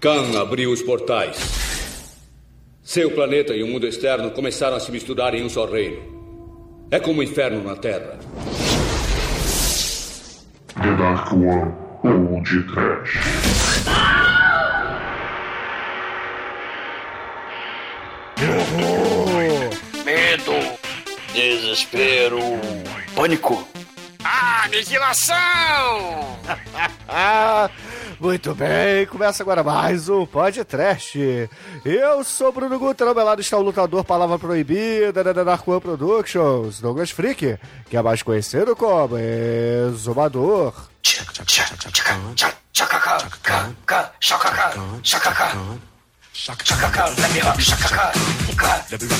Khan abriu os portais. Seu planeta e o mundo externo começaram a se misturar em um só reino. É como o inferno na Terra. The Dark One ou de Trash. Medo, desespero, pânico. Aniquilação! Ah, muito bem, começa agora mais um podcast. Eu sou Bruno Guter, ao meu lado está o lutador Palavra Proibida da One Productions, Douglas Freak, que é mais conhecido como Exumador. Shakaka, let me rock, shakaka,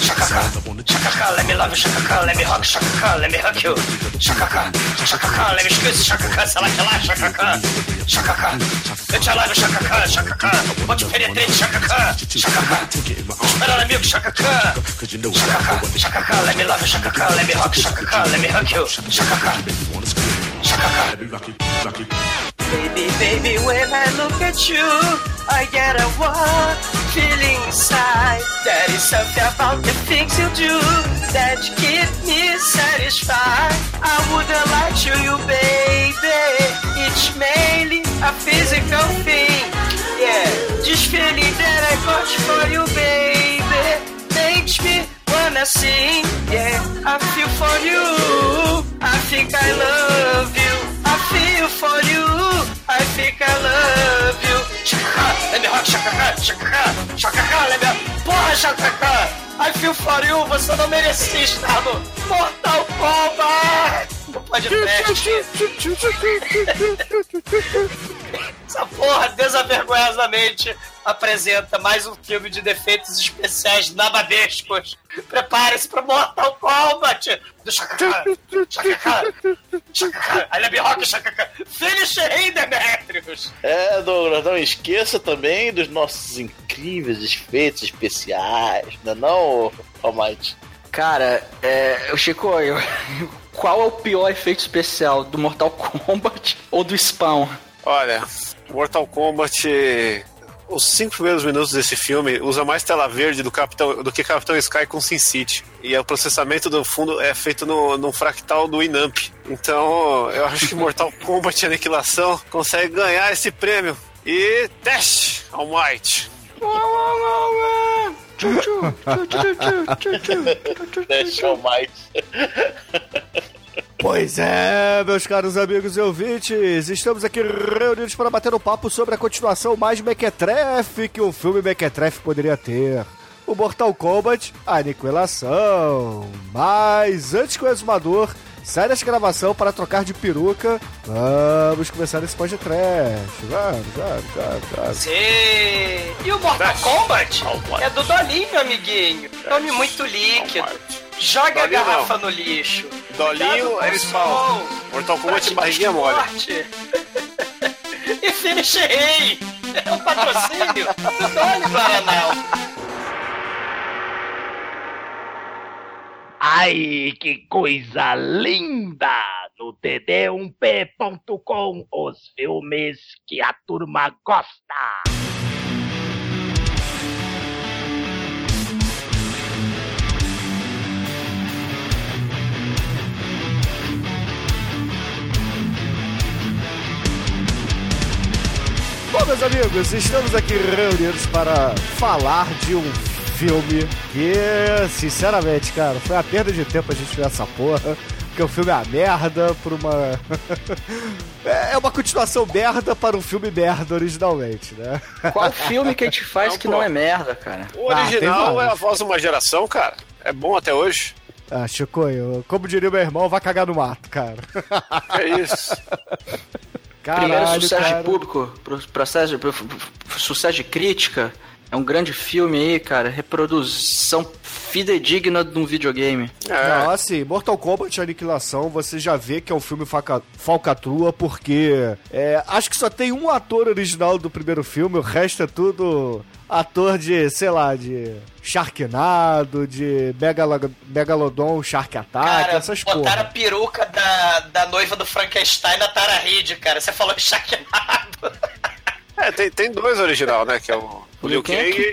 shakaka, shakaka, let me love you, shakaka, let me rock, shakaka, let me hug you, shakaka, shakaka, let me squeeze, shakaka, salakala, shakaka, shakaka, eu te alavo, shakaka, shakaka, vou te penetrate, shakaka, shakaka, espera amigo, shakaka, shakaka, shakaka, let me love you, shakaka, let me rock, shakaka, let me hug you, shakaka, shakaka. Baby, baby, when I look at you, I get a warm feeling inside. There is something about the things you do that keep me satisfied. I wouldn't lie to you, baby. It's mainly a physical thing. Yeah, this feeling that I got for you, baby, makes me wanna sing. Yeah, I feel for you. I think I love you. I feel for you. I think I love you. Shakaka, let me rock, shakaka, shakaka, shakaka, let me rock. Porra, shakaka, I feel for you. Você não merecia estar no Mortal Kombat. Podcast. Essa porra desavergonhosamente apresenta mais um filme de defeitos especiais nababescos. Prepare-se para Mortal Kombat do Shakaka, Shakaka, Shakaka, you, rock, Shakaka. Finish Demetrius. É, Douglas, não esqueça também dos nossos incríveis efeitos especiais, não é não, Almighty? Cara, é, Chico, eu, qual é o pior efeito especial do Mortal Kombat ou do Spawn? Olha, Mortal Kombat. Os cinco primeiros minutos desse filme usa mais tela verde do, Capitão, do que Capitão Sky com Sin City. E o processamento do fundo é feito no, num fractal do Inamp. Então, eu acho que Mortal Kombat Aniquilação consegue ganhar esse prêmio. E teste, Almighty. Deixa Almighty. Pois é, meus caros amigos e ouvintes, estamos aqui reunidos para bater um papo sobre a continuação mais mequetrefe que um filme mequetrefe poderia ter. O Mortal Kombat Aniquilação. Mas antes que o exumador saia dessa gravação para trocar de peruca, vamos começar esse podcast. Vamos, vamos, vamos, vamos. Sim. E o Mortal Kombat é do Dolinho, meu amiguinho. Nome muito líquido. Joga a Dolinho garrafa não. no lixo. Dolinho é Spawn. Mortal Kombat é barriguinha mole. e Finish Rei. É um patrocínio do Doni Guaranal. Ai, que coisa linda! No td1p.com, os filmes que a turma gosta. Bom, meus amigos, estamos aqui reunidos para falar de um filme que, sinceramente, cara, foi a perda de tempo a gente ver essa porra. Porque o filme é uma merda por uma. é uma continuação merda para um filme merda originalmente, né? Qual filme que a gente faz Não, que pô. não é merda, cara? O Ah, original é vários. a voz de uma geração, cara. É bom até hoje. Ah, Chico, eu, como diria meu irmão, vai cagar no mato, cara. É isso. Caralho, Primeiro sucesso cara. de público, pro- processo de, pro- pro- sucesso de crítica. É um grande filme aí, cara. Reprodução fidedigna de um videogame. É. Não, assim, Mortal Kombat Aniquilação, você já vê que é um filme faca- falcatrua, porque é, acho que só tem um ator original do primeiro filme, o resto é tudo ator de, sei lá, de Sharknado, de Megalo- Megalodon, Shark Attack, Cara, essas botaram a porra. peruca da, da noiva do Frankenstein na Tara Reid, cara. Você falou Sharknado. É, tem, tem dois original, né? Que é o, o Liu é Kang e-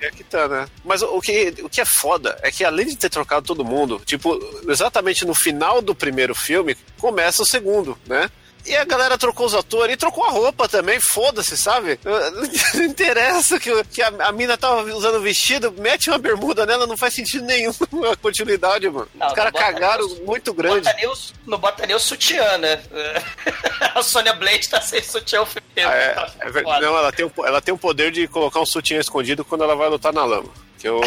e a Kitana. Mas o, o que, o que é foda é que além de ter trocado todo mundo, tipo, exatamente no final do primeiro filme, começa o segundo, né? E a galera trocou os atores e trocou a roupa também, foda-se, sabe? Não interessa que, que a, a mina tava usando vestido, mete uma bermuda nela, não faz sentido nenhum a continuidade, mano. Não, os caras cagaram nem o- muito grande. Bota nem o, não bota nem o sutiã, né? a Sônia Blade tá sem sutiã o filme. Ah, é, Tá é não, ela tem, o, ela tem o poder de colocar um sutiã escondido quando ela vai lutar na lama. Que eu,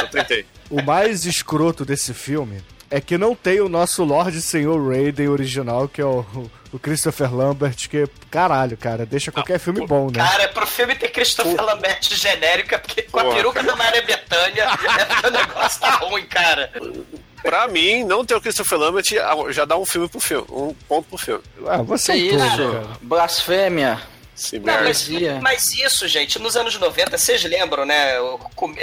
eu tentei. O mais escroto desse filme é que não tem o nosso Lorde Senhor Raiden original, que é o, o Christopher Lambert, que, caralho, cara, deixa qualquer filme bom, né? Cara, pro filme ter Christopher Lambert genérica, porque com a Pô. peruca da Maria Bethânia, é o negócio tá ruim, cara. Pra mim, não ter o Christopher Lambert ah, já dá um filme pro filme, um ponto pro filme. Ah, você é Que isso? cara. Blasfêmia. Se Não, mas, mas isso, gente, nos anos 90, vocês lembram, né?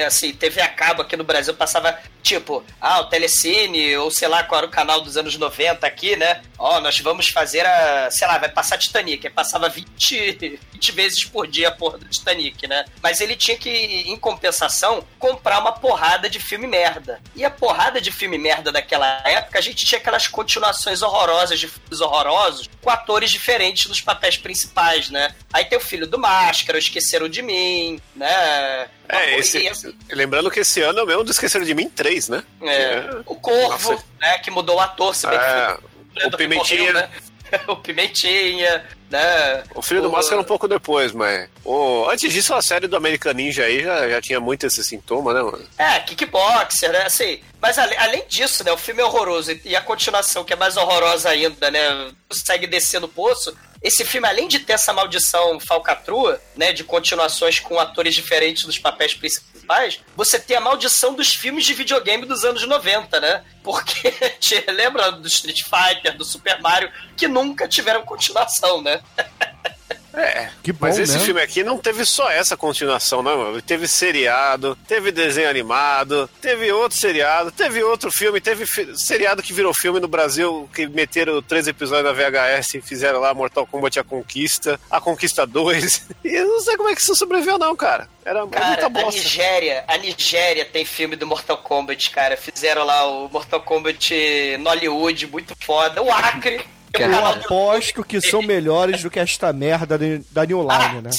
Assim, TV a cabo aqui no Brasil passava, tipo, ah, o Telecine, ou sei lá qual era o canal dos anos 90 aqui, né? Ó, nós vamos fazer a, sei lá, vai passar Titanic. Aí passava 20, 20 vezes por dia a porra do Titanic, né? Mas ele tinha que, em compensação, comprar uma porrada de filme merda. E a porrada de filme merda daquela época, a gente tinha aquelas continuações horrorosas de filmes horrorosos com atores diferentes nos papéis principais, né? Aí tem o filho do Máscara, Esqueceram de Mim, né? É, esse, assim, lembrando que esse ano é o mesmo do Esqueceram de Mim 3, né? é, o Corvo, Nossa. né? Que mudou o ator, se bem que É, foi- o Pimentinha. morreu, né? o Pimentinha, né? O Filho do O- Máscara um pouco depois, mas... O, antes disso, a série do American Ninja aí já, já tinha muito esse sintoma, né, mano? É, kickboxer, né? Assim, mas ale- além disso, né? O filme é horroroso e a continuação, que é mais horrorosa ainda, né? Segue descendo o poço. Esse filme, além de ter essa maldição falcatrua, né? De continuações com atores diferentes dos papéis principais, você tem a maldição dos filmes de videogame dos anos 90, né? Porque te lembra do Street Fighter, do Super Mario, que nunca tiveram continuação, né? É, Que bom, mas esse né? filme aqui não teve só essa continuação, né, mano? Teve seriado, teve desenho animado, teve outro seriado, teve outro filme, teve fi- seriado que virou filme no Brasil, que meteram três episódios na VHS e fizeram lá Mortal Kombat A Conquista, A Conquista 2. E eu não sei como é que isso sobreviveu, não, cara. Era Cara, muita a bosta. Nigéria, a Nigéria tem filme do Mortal Kombat, cara. Fizeram lá o Mortal Kombat no Hollywood, muito foda. O Acre. Eu aposto que são melhores do que esta merda da New Line, né?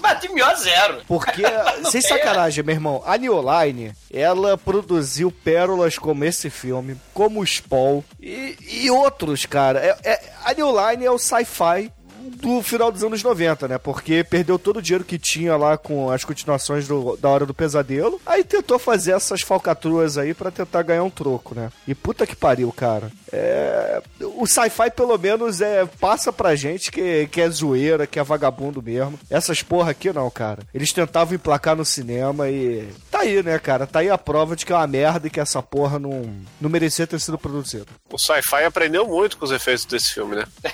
Bate mil zero. Porque, sem tem, sacanagem, meu irmão, a New Line, ela produziu pérolas como esse filme, como o Spawn e, e outros, cara. É, é- a New Line é o sci-fi do final dos anos 90, né? Porque perdeu todo o dinheiro que tinha lá com as continuações do- da Hora do Pesadelo. Aí tentou fazer essas falcatruas aí pra tentar ganhar um troco, né? E puta que pariu, cara. É... O sci-fi, pelo menos, é passa pra gente que, que é zoeira, que é vagabundo mesmo. Essas porra aqui não, cara. Eles tentavam emplacar no cinema e. Tá aí, né, cara? Tá aí a prova de que é uma merda e que essa porra não, não merecia ter sido produzida. O sci-fi aprendeu muito com os efeitos desse filme, né?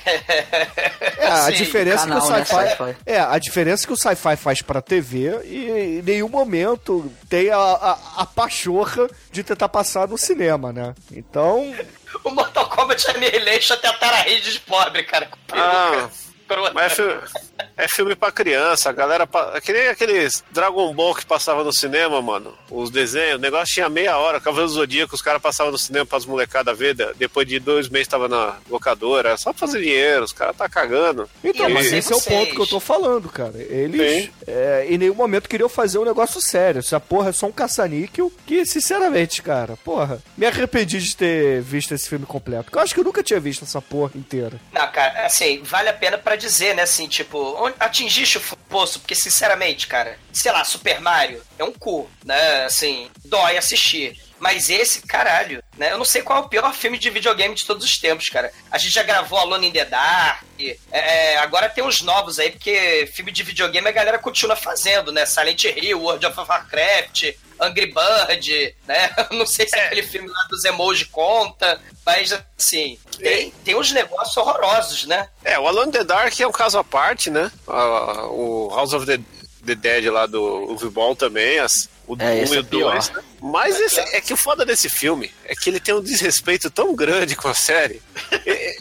É, a diferença canal, que o né, sci-fi. sci-fi. é, a diferença que o sci-fi faz pra TV e em nenhum momento tem a, a, a pachorra de tentar passar no cinema, né? Então, O Mortal Kombat Annihilation tentaram a rede de pobre, cara. Com Ah, peruca. Mas é filme, é pra criança, a galera. pa- é Que nem aqueles Dragon Ball que passava no cinema, mano. Os desenhos, o negócio tinha meia hora. Cavaleiro do Zodíaco, os caras passavam no cinema pras molecadas ver. de- Depois de dois meses tava na locadora. Era só pra fazer dinheiro, os caras tá cagando. então E mas eu esse é o ponto que eu tô falando, cara. Eles é, em nenhum momento queriam fazer um negócio sério. Essa porra é só um caça-níquel que, sinceramente, cara, porra, me arrependi de ter visto esse filme completo. Porque eu acho que eu nunca tinha visto essa porra inteira. Não, cara, assim, vale a pena pra dizer, né, assim, tipo, atingiste o poço, porque, sinceramente, cara, sei lá, Super Mario é um cu, né, assim, dói assistir. Mas esse, caralho, né? Eu não sei qual é o pior filme de videogame de todos os tempos, cara. A gente já gravou Alone in the Dark. é, agora tem uns novos aí, porque filme de videogame a galera continua fazendo, né? Silent Hill, World of Warcraft, Angry Bird, né? Não sei se aquele filme lá dos emoji conta, mas assim, tem, tem uns negócios horrorosos, né? É, o Alone in the Dark é um caso à parte, né? O House of the, the Dead lá do Uwe Ball também, as, o 1 É, esse e é o 2. pior. Mas esse- é que o foda desse filme é que ele tem um desrespeito tão grande com a série. É,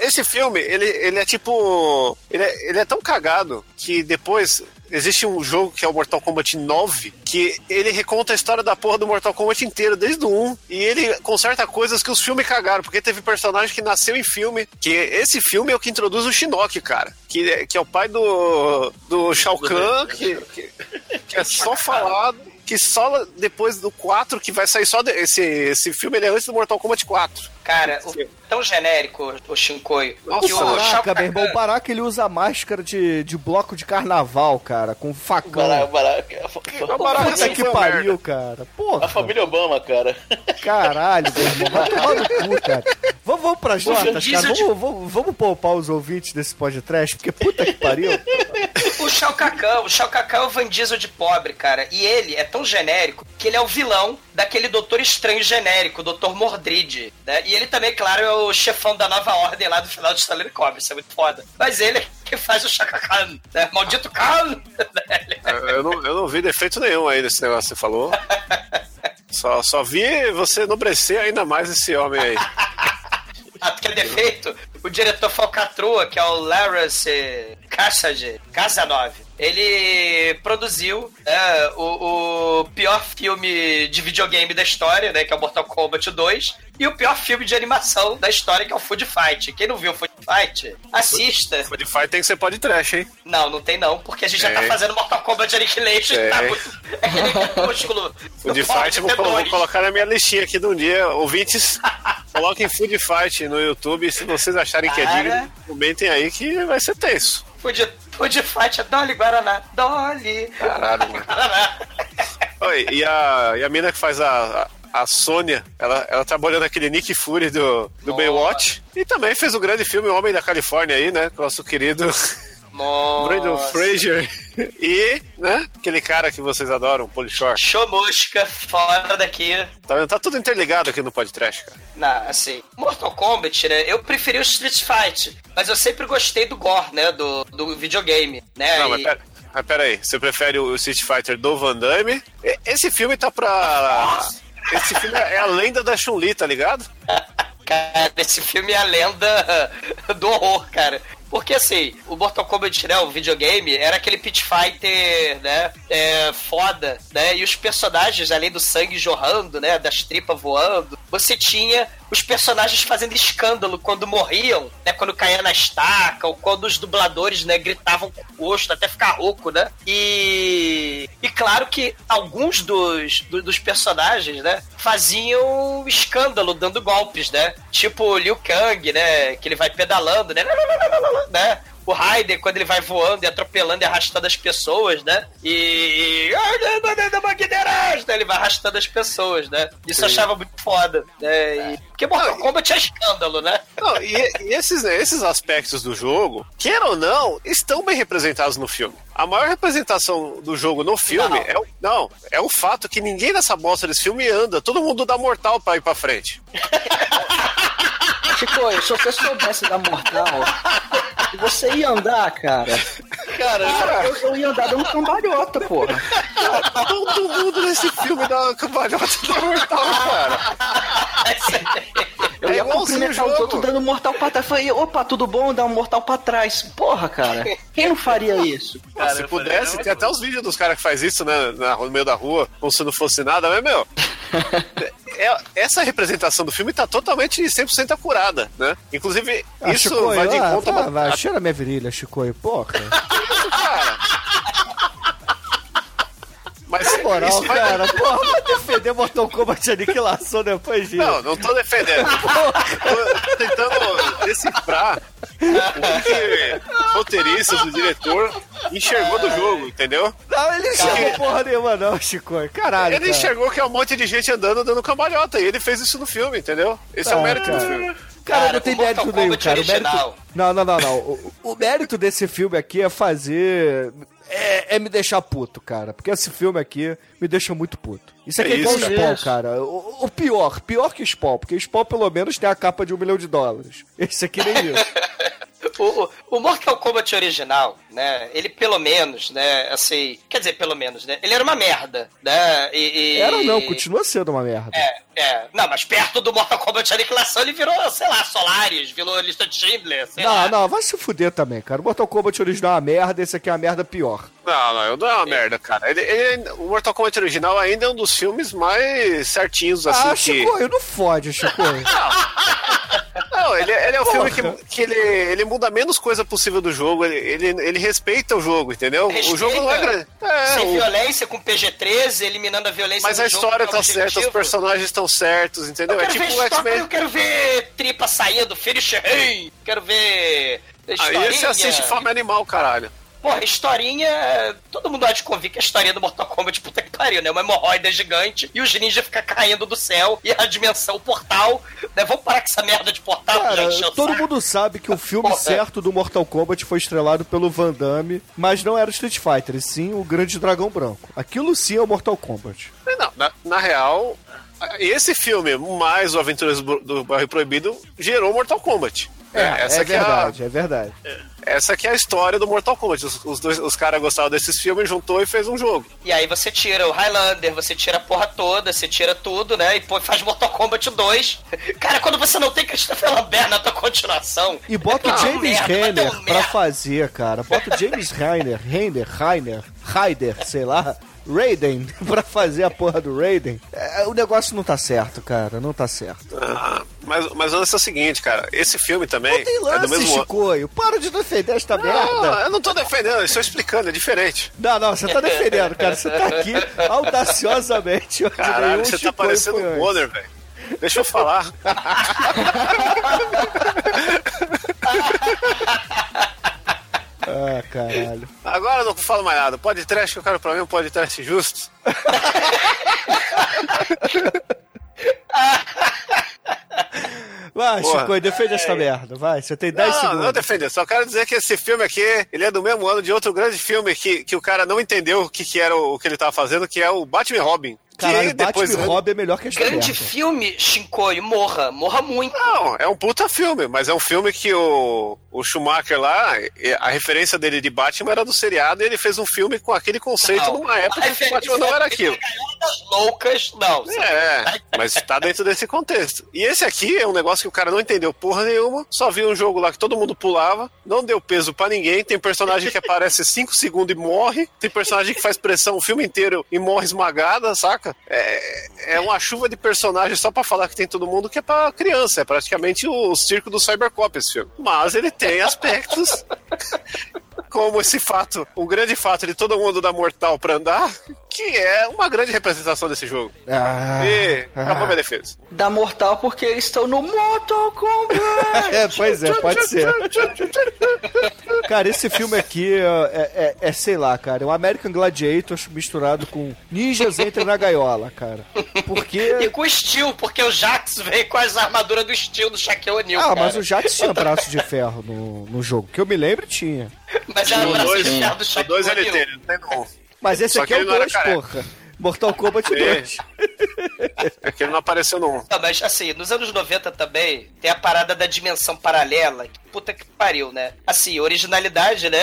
é? Esse filme, ele, ele é tipo. Ele é, ele é tão cagado que depois. Existe um jogo que é o Mortal Kombat 9, que ele reconta a história da porra do Mortal Kombat inteiro, desde o 1. E ele conserta coisas que os filmes cagaram, porque teve personagem que nasceu em filme. Que esse filme é o que introduz o Shinnok, cara. Que, é- que é o pai do, do Shao Kahn, que, que, que é só falado. Que só depois do 4 que vai sair só. de- esse, esse filme é antes do Mortal Kombat 4. Cara, o- tão genérico o Shinkoi. Nossa, que o Caraca, meu irmão, o Baraka ele usa máscara de, de bloco de carnaval, cara, com facão. Baraca, baraca. Baraka Puta que pariu, cara. Porra. A família Obama, cara. Caralho, meu irmão. Vai tomar no cu, cara. Vamos, vamos pras notas, cara. Vamos, vamos, vamos poupar os ouvintes desse podcast, porque puta que pariu. O Shao Kahn, o Shao Kahn é o Van Diesel de pobre, cara. E ele é tão genérico que ele é o vilão daquele Doutor Estranho genérico, o Doutor Mordrid. Né? E ele também, claro, é o chefão da nova ordem lá do final de Stanley Cobb. Isso é muito foda. Mas ele é que faz o Shao Kahn, né? Maldito Kahn! Eu, não, eu não vi defeito nenhum aí nesse negócio que você falou. Só, só vi você enobrecer ainda mais esse homem aí. Aquele defeito, o diretor Falcatrua, que é o Lawrence Kassaje, Casanov, ele produziu é, o, o pior filme de videogame da história, né, que é o Mortal Kombat 2, e o pior filme de animação da história, que é o Food Fight. Quem não viu o Food Fight, assista. Food Fight tem que ser pode trash, hein? Não, não tem não, porque a gente já tá fazendo Mortal Kombat Annihilation, tá muito... É crepúsculo. Food Fight, vou, vou colocar na minha listinha aqui de um dia. Ouvintes, coloquem Food Fight no YouTube. Se vocês acharem que é Cara. digno, comentem aí que vai ser tenso. Food, Food Fight é Dolly Guaraná. Dolly. Caralho, mano. Guaraná. Oi, e a, e a mina que faz a, a, a Sônia, ela, ela trabalhou naquele Nick Fury do, do Nossa. Baywatch. E também fez o grande filme O Homem da Califórnia aí, né? Com o nosso querido Brandon Nossa. Fraser. E, né? Aquele cara que vocês adoram, Polishore. Show mosca, fora daqui. Tá vendo? Tá tudo interligado aqui no podcast, cara. Não, assim, Mortal Kombat, né? Eu preferi o Street Fight, mas eu sempre gostei do gore, né? Do, do videogame, né? Não, mas E- pera, mas pera aí. Você prefere o Street Fighter do Van Damme? Esse filme tá pra... Esse filme é a lenda da Chun-Li, tá ligado? Cara, esse filme é a lenda do horror, cara. Porque assim, o Mortal Kombat, né, o videogame, era aquele pit fighter, né, é, foda, né, e os personagens, além do sangue jorrando, né, das tripas voando, você tinha os personagens fazendo escândalo quando morriam, né, quando caía na estaca, ou quando os dubladores, né, gritavam com o rosto até ficar rouco, né, e... E claro que alguns dos, do- dos personagens, né, faziam escândalo dando golpes, né, tipo Liu Kang, né, que ele vai pedalando, né, né, o Raiden, quando ele vai voando e atropelando e arrastando as pessoas, né? E. Ele vai arrastando as pessoas, né? Isso eu achava muito foda. Né? E... Porque Mortal Kombat é escândalo, né? Não, e, e esses, esses aspectos do jogo, queira ou não, estão bem representados no filme. A maior representação do jogo no filme Não. é o, não, é o fato que ninguém nessa bosta desse filme anda. Todo mundo dá mortal pra ir pra frente. Chico, se você soubesse da mortal, você ia andar, cara. Cara, eu, eu ia andar dando cambalhota, porra. Todo mundo nesse filme dá uma cambalhota da mortal, cara. Eu É ia cumprimentar os outros dando mortal pra trás. Falei, opa, tudo bom? Dá um mortal pra trás. Porra, cara. Quem não faria isso? Cara, se pudesse, tem até os vídeos dos caras que faz isso, né? no meio da rua, como se não fosse nada, mas, meu. é- essa representação do filme tá totalmente 100% acurada, né? Inclusive, Ah, isso Chicoio, vai de ah, conta. tá, vai, cheira minha virilha, Chicoio, porra. Mas Na moral, vai- cara, porra, vai defender Mortal Kombat Aniquilação depois disso. Não, não tô defendendo. tô tentando decifrar o que o roteirista, o diretor enxergou do jogo, entendeu? Não, ele enxergou porra nenhuma, não, Chicoio. Caralho. Ele cara. enxergou que é um monte de gente andando dando cambalhota e ele fez isso no filme, entendeu? Esse é o Ah, mérito do cara. filme. Cara, Cara, não tem o Mortal mérito nenhum, cara. O mérito... Não, não, não, não. O, o mérito desse filme aqui é fazer. É, é me deixar puto, cara. Porque esse filme aqui me deixa muito puto. Isso aqui é, É igual o isso, Spawn, cara. O, o pior, pior que o Spawn, porque o Spawn pelo menos tem a capa de um milhão de dólares. Esse aqui nem isso. O, o, Mortal Kombat original, né? Ele pelo menos, né? Assim, quer dizer, pelo menos, né? Ele era uma merda, né? E, e- Era não, continua sendo uma merda. É, é. Não, mas perto do Mortal Kombat Aniquilação ele virou, sei lá, Solaris, virou lista de Schindler, sei Não, lá. não, vai se fuder também, cara. O Mortal Kombat original é uma merda, esse aqui é uma merda pior. Não, não, não é uma merda, cara. Ele, ele- o Mortal Kombat original ainda é um dos filmes mais certinhos, assim, ah, que... Chico, não fode, Chico. Não, ele, ele é o Porra. filme que, que ele, ele muda menos coisa possível do jogo, ele, ele, ele respeita o jogo, entendeu? O jogo não é grande. É, Sem o- violência, com PG-13, eliminando a violência mas do a jogo, história que é o tá certa, os personagens estão certos, entendeu? Eu É tipo o X-Men. eu quero ver tripa saindo, finish rain, quero ver Aí historinha. você assiste Fome Animal, caralho. Porra, historinha. Todo mundo há de convir que a historinha do Mortal Kombat, puta que pariu, né? Uma hemorroida gigante e os ninjas ficam caindo do céu e a dimensão, o portal. Né? Vamos parar com essa merda de portal Cara, o todo saco. mundo sabe que o filme Porra. certo do Mortal Kombat foi estrelado pelo Van Damme, mas não era o Street Fighter, e sim o Grande Dragão Branco. Aquilo sim é o Mortal Kombat. Não, na, na real, esse filme, mais o Aventuras do Bairro Proibido, gerou Mortal Kombat. É, essa é que a- verdade, é verdade. essa que é a história do Mortal Kombat. Os, os, dois- os caras gostavam desses filmes, juntou e fez um jogo. E aí você tira o Highlander, você tira a porra toda, você tira tudo, né? E pô, faz Mortal Kombat 2. Cara, quando você não tem Christopher Lambert na tua continuação. E bota o Ah, James Renner um pra fazer, cara. Bota o James Renner, Renner, Reiner, Raider, sei lá. Raiden, pra fazer a porra do Raiden. É, o negócio não tá certo, cara. Não tá certo. Ah, mas, mas o lance é o seguinte, cara. Esse filme também Não tem é do lance, mesmo. Chicoio. Para de defender esta Não, merda. eu não tô defendendo, eu estou explicando, é diferente. Não, não, você tá defendendo, cara. Você tá aqui audaciosamente. Caralho, você tá Chicoio parecendo foi um. Bonner, velho. Deixa eu falar. Ah, caralho. Agora eu não falo mais nada. Pode trash que eu quero pra mim um podcast justo. Vai, Porra. Chicoio, defende esta merda. Vai, você tem 10 Não, segundos. não defender. Só quero dizer que esse filme aqui, ele é do mesmo ano de outro grande filme que, que o cara não entendeu o que, que era o, o que ele tava fazendo, que é o Batman Robin. Caralho, que depois Batman e Robin é melhor que esta Grande filme, Shinkoio, morra. Morra muito. Não, é um puta filme, mas é um filme que o, o Schumacher lá, a referência dele de Batman era do seriado e ele fez um filme com aquele conceito Não. numa época que o Batman não era aquilo. Loucas, não. É, mas tá dentro desse contexto. E esse aqui é um negócio que o cara não entendeu porra nenhuma, só viu um jogo lá que todo mundo pulava, não deu peso pra ninguém, tem personagem que aparece 5 segundos e morre, tem personagem que faz pressão o filme inteiro e morre esmagada, saca? É, é uma chuva de personagens só pra falar que tem todo mundo que é pra criança, é praticamente o circo do Cybercop esse filme. Mas ele tem aspectos como esse fato, o grande fato de todo mundo dar mortal pra andar, que é uma grande representação desse jogo. Ah, E acabou ah. minha defesa. Dá mortal porque eles estão no Mortal Kombat. É, pois é, pode ser. Cara, esse filme aqui é, é- é, sei lá, cara, é um American Gladiator misturado com ninjas entram na gaiola, cara. E Porque. com o Steel, porque o Jax veio com as armaduras do Steel do Shaquille O'Neal. Ah, cara. mas o Jax tinha braço de ferro no, no jogo. Que eu me lembro, tinha. Mas era o O braço dois, ferro do o Shaquille dois tem, ele não tem não. Mas esse Só aqui é o ele não era 2, careca. porra. Mortal Kombat Sim. 2. É que ele não apareceu no 1. Não, mas assim, nos anos 90 também tem a parada da dimensão paralela. Que puta que pariu, né? Assim, originalidade, né?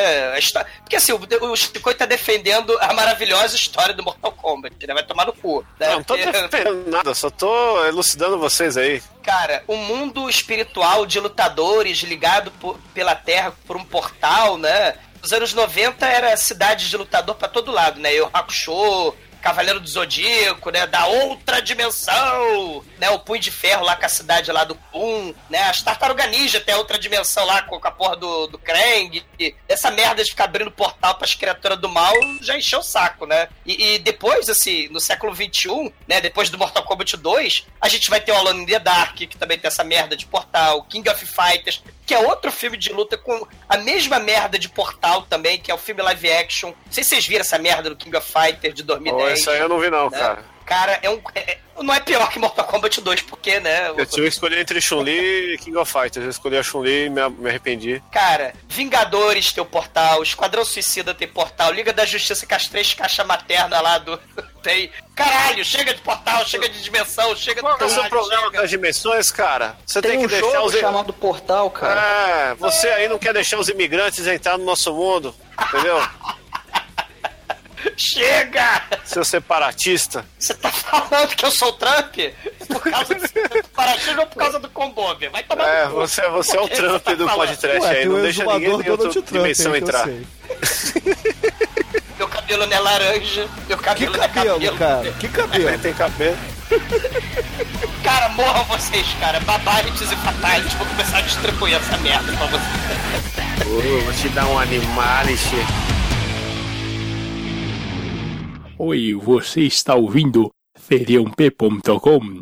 Porque assim, o, o Chico tá defendendo a maravilhosa história do Mortal Kombat, né? Vai tomar no cu. Né? Não, não tô Porque- defendendo nada, só tô elucidando vocês aí. Cara, um mundo espiritual de lutadores ligado por- pela Terra por um portal, né? Nos anos 90 era cidade de lutador pra todo lado, né? Eu Hakusho, Cavaleiro do Zodíaco, né? Da outra dimensão, né? O Punho de Ferro lá com a cidade lá do Pum, né? As Tartaruga Ninja até outra dimensão lá com, a porra do, do Krang. Essa merda de ficar abrindo portal pras criaturas do mal já encheu o saco, né? E, e depois, assim, no século XXI, né? Depois do Mortal Kombat 2, a gente vai ter o Alone in the Dark, que também tem essa merda de portal, King of Fighters, que é outro filme de luta com a mesma merda de portal também, que é o filme live action. Não sei se vocês viram essa merda do King of Fighters de 2010. Isso aí eu não vi não, né? cara. Cara, é um, é, é não é pior que Mortal Kombat 2, porque, né? Eu tive que escolher entre Chun-Li e King of Fighters. Eu escolhi a Chun-Li e me, me, arrependi. Cara, Vingadores tem o portal, Esquadrão Suicida tem portal, Liga da Justiça com as três caixas materna lá do. Tem. Caralho, chega de portal, chega de dimensão, chega Qual de. Qual é o seu problema chega... as dimensões, cara? Você tem, tem um que deixar os. chamado portal, cara. É, você aí não quer deixar os imigrantes entrar no nosso mundo, entendeu? Chega! Seu separatista. Você tá falando que eu sou o Trump? Por causa do paratismo ou por causa do Combob? Vai tomar É, você, você é o Trump tá do falando? podcast Ué, aí, não o deixa ninguém de outra Trump, dimensão hein, entrar. Meu cabelo não é laranja, meu Que cabelo não é cabelo, cabelo. cara? Que cabelo? Tem cabelo. Cara, morram vocês, cara. Babarites e fatalities. Vou começar a distribuir essa merda pra vocês. Uh, vou te dar um animalice. Oi, você está ouvindo feriump.com?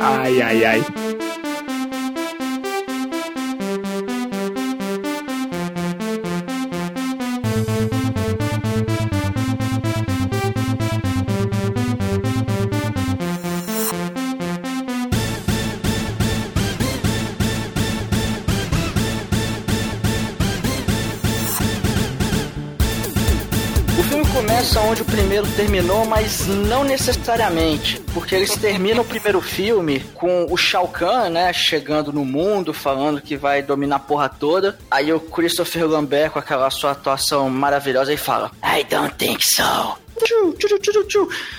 Ai, ai, ai. Terminou, mas não necessariamente. Porque eles terminam o primeiro filme com o Shao Kahn, né, chegando no mundo, falando que vai dominar a porra toda. Aí o Christopher Lambert, com aquela sua atuação maravilhosa, aí fala: I don't think so.